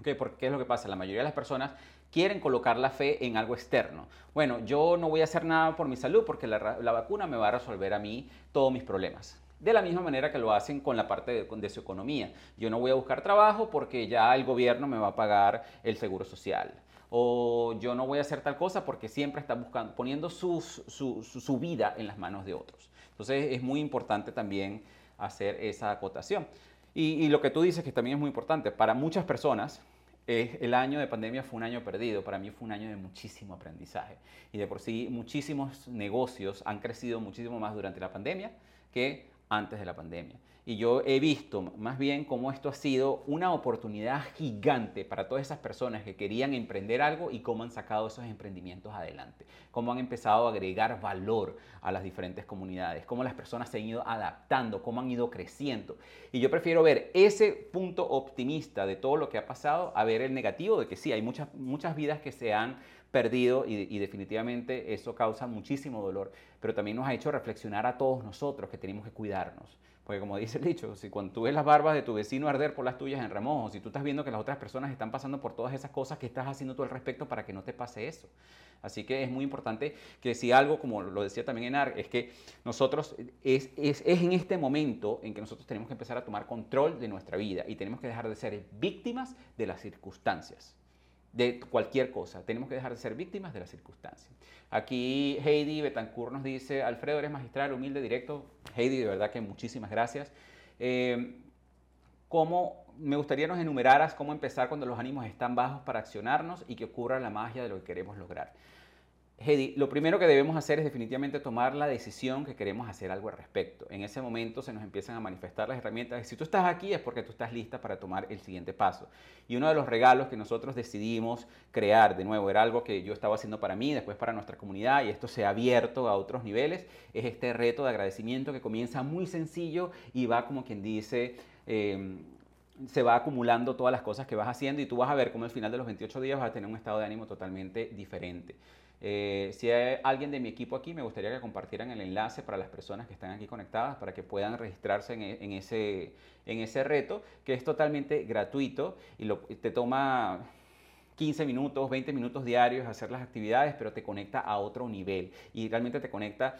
¿Okay? Porque ¿qué es lo que pasa? La mayoría de las personas quieren colocar la fe en algo externo. Bueno, yo no voy a hacer nada por mi salud porque la, vacuna me va a resolver a mí todos mis problemas. De la misma manera que lo hacen con la parte de, de, su economía. Yo no voy a buscar trabajo porque ya el gobierno me va a pagar el seguro social. O yo no voy a hacer tal cosa porque siempre está buscando, poniendo su, vida en las manos de otros. Entonces es muy importante también hacer esa acotación. Y, lo que tú dices que también es muy importante, para muchas personas el año de pandemia fue un año perdido, para mí fue un año de muchísimo aprendizaje. Y de por sí muchísimos negocios han crecido muchísimo más durante la pandemia que antes de la pandemia. Y yo he visto más bien cómo esto ha sido una oportunidad gigante para todas esas personas que querían emprender algo y cómo han sacado esos emprendimientos adelante, cómo han empezado a agregar valor a las diferentes comunidades, cómo las personas se han ido adaptando, cómo han ido creciendo. Y yo prefiero ver ese punto optimista de todo lo que ha pasado a ver el negativo de que sí, hay muchas, muchas vidas que se han perdido y, y, definitivamente eso causa muchísimo dolor, pero también nos ha hecho reflexionar a todos nosotros que tenemos que cuidarnos. Porque como dice el dicho, si cuando tú ves las barbas de tu vecino arder por las tuyas en remojo, si tú estás viendo que las otras personas están pasando por todas esas cosas, ¿qué estás haciendo tú al respecto para que no te pase eso? Así que es muy importante que si algo, como lo decía también Enar, es que nosotros, es, es, es en este momento en que nosotros tenemos que empezar a tomar control de nuestra vida y tenemos que dejar de ser víctimas de las circunstancias de cualquier cosa. Tenemos que dejar de ser víctimas de las circunstancias. Aquí Heidi Betancourt nos dice, Alfredo, eres magistral, humilde, directo. Heidi, de verdad que muchísimas gracias. Eh, cómo me gustaría nos enumeraras cómo empezar cuando los ánimos están bajos para accionarnos y que ocurra la magia de lo que queremos lograr. Hedy, lo primero que debemos hacer es definitivamente tomar la decisión que queremos hacer algo al respecto. En ese momento se nos empiezan a manifestar las herramientas. Si tú estás aquí es porque tú estás lista para tomar el siguiente paso. Y uno de los regalos que nosotros decidimos crear, de nuevo, era algo que yo estaba haciendo para mí, después para nuestra comunidad, y esto se ha abierto a otros niveles, es este reto de agradecimiento que comienza muy sencillo y va como quien dice... Em, se va acumulando todas las cosas que vas haciendo y tú vas a ver cómo al final de los 28 días vas a tener un estado de ánimo totalmente diferente. Eh, si hay alguien de mi equipo aquí, me gustaría que compartieran el enlace para las personas que están aquí conectadas para que puedan registrarse en, e, ese, en ese reto, que es totalmente gratuito y te toma 15 minutos, 20 minutos diarios hacer las actividades, pero te conecta a otro nivel y realmente te conecta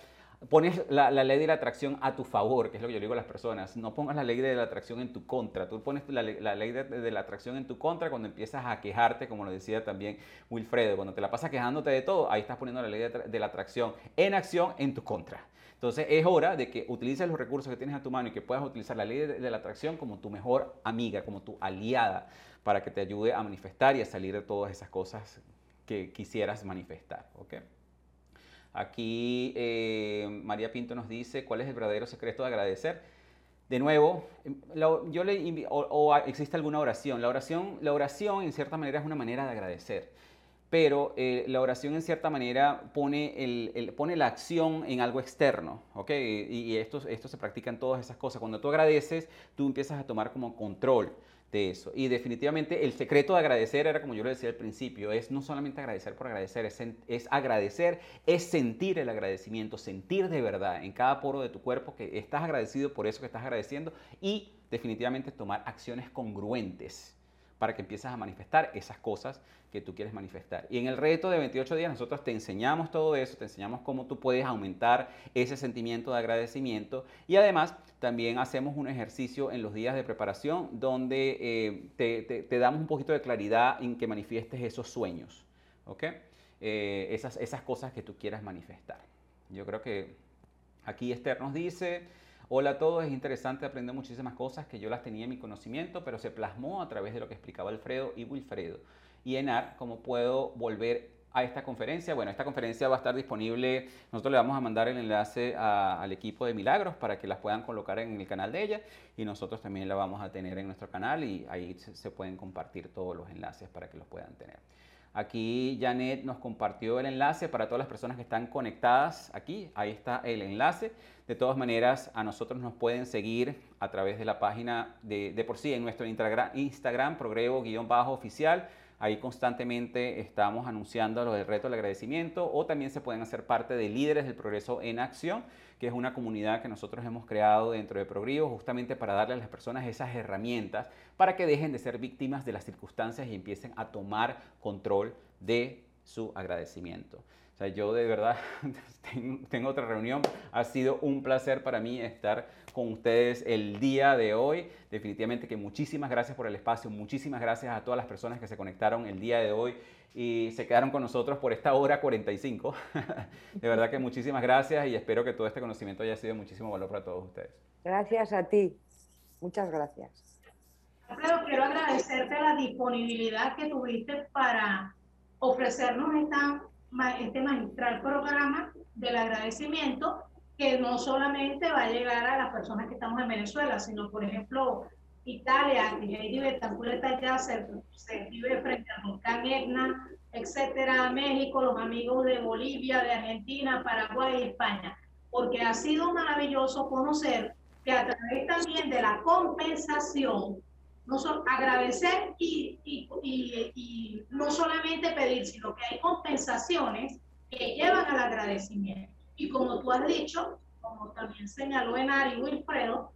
pones la, ley de la atracción a tu favor, que es lo que yo digo a las personas. No pongas la ley de la atracción en tu contra. Tú pones la, ley de, la atracción en tu contra cuando empiezas a quejarte, como lo decía también Wilfredo. Cuando te la pasas quejándote de todo, ahí estás poniendo la ley de, la atracción en acción en tu contra. Entonces es hora de que utilices los recursos que tienes a tu mano y que puedas utilizar la ley de, la atracción como tu mejor amiga, como tu aliada, para que te ayude a manifestar y a salir de todas esas cosas que quisieras manifestar. ¿okay? Aquí eh, María Pinto nos dice cuál es el verdadero secreto de agradecer. De nuevo, yo le o, existe alguna oración. La oración, la oración en cierta manera es una manera de agradecer, pero eh, la oración en cierta manera pone, el, pone la acción en algo externo, ¿ok? Y, esto, esto se practica en todas esas cosas. Cuando tú agradeces, tú empiezas a tomar como control de eso. Y definitivamente el secreto de agradecer era, como yo lo decía al principio, es no solamente agradecer por agradecer, es, es, agradecer, es sentir el agradecimiento, sentir de verdad en cada poro de tu cuerpo que estás agradecido por eso que estás agradeciendo y definitivamente tomar acciones congruentes para que empieces a manifestar esas cosas que tú quieres manifestar. Y en el reto de 28 días nosotros te enseñamos todo eso, te enseñamos cómo tú puedes aumentar ese sentimiento de agradecimiento y además también hacemos un ejercicio en los días de preparación donde eh, te, damos un poquito de claridad en que manifiestes esos sueños, ¿ok? Eh, esas, esas cosas que tú quieras manifestar. Yo creo que aquí Esther nos dice... Hola a todos, es interesante aprender muchísimas cosas que yo las tenía en mi conocimiento, pero se plasmó a través de lo que explicaba Alfredo y Wilfredo. Y Enar, ¿cómo puedo volver a esta conferencia? Bueno, esta conferencia va a estar disponible, nosotros le vamos a mandar el enlace al equipo de Milagros para que las puedan colocar en el canal de ella y nosotros también la vamos a tener en nuestro canal y ahí se pueden compartir todos los enlaces para que los puedan tener. Aquí Janet nos compartió el enlace para todas las personas que están conectadas aquí. Ahí está el enlace. De todas maneras, a nosotros nos pueden seguir a través de la página de, de por sí en nuestro Instagram, progrevo-oficial. Ahí constantemente estamos anunciando lo del reto del agradecimiento o también se pueden hacer parte de Líderes del Progreso en Acción, que es una comunidad que nosotros hemos creado dentro de Progreso justamente para darle a las personas esas herramientas para que dejen de ser víctimas de las circunstancias y empiecen a tomar control de su agradecimiento yo de verdad tengo otra reunión. Ha sido un placer para mí estar con ustedes el día de hoy. Definitivamente que muchísimas gracias por el espacio, muchísimas gracias a todas las personas que se conectaron el día de hoy y se quedaron con nosotros por esta hora 45. de verdad que muchísimas gracias y espero que todo este conocimiento haya sido de muchísimo valor para todos ustedes. Gracias a ti. Muchas gracias. Pero quiero agradecerte la disponibilidad que tuviste para ofrecernos esta este magistral programa del agradecimiento que no solamente va a llegar a las personas que estamos en Venezuela, sino por ejemplo Italia, que Heidi Betancourt está ya, se, se vive frente al volcán Etna, etcétera, México, los amigos de Bolivia, de Argentina, Paraguay y España, porque ha sido maravilloso conocer que a través también de la compensación no son agradecer y, y, y, no solamente pedir, sino que hay compensaciones que llevan al agradecimiento. Y como tú has dicho, como también señaló Enari Wilfredo,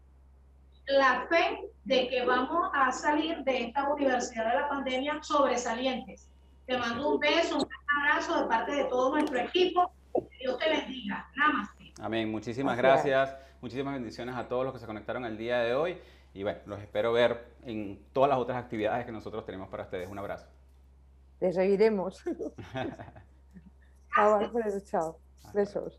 la fe de que vamos a salir de esta universidad de la pandemia sobresalientes. Te mando un beso, un abrazo de parte de todo nuestro equipo. Que Dios te bendiga. Namaste. Amén. Muchísimas gracias. Muchísimas bendiciones a todos los que se conectaron el día de hoy. Y bueno, los espero ver en todas las otras actividades que nosotros tenemos para ustedes. Un abrazo. Les seguiremos. chao. Besos.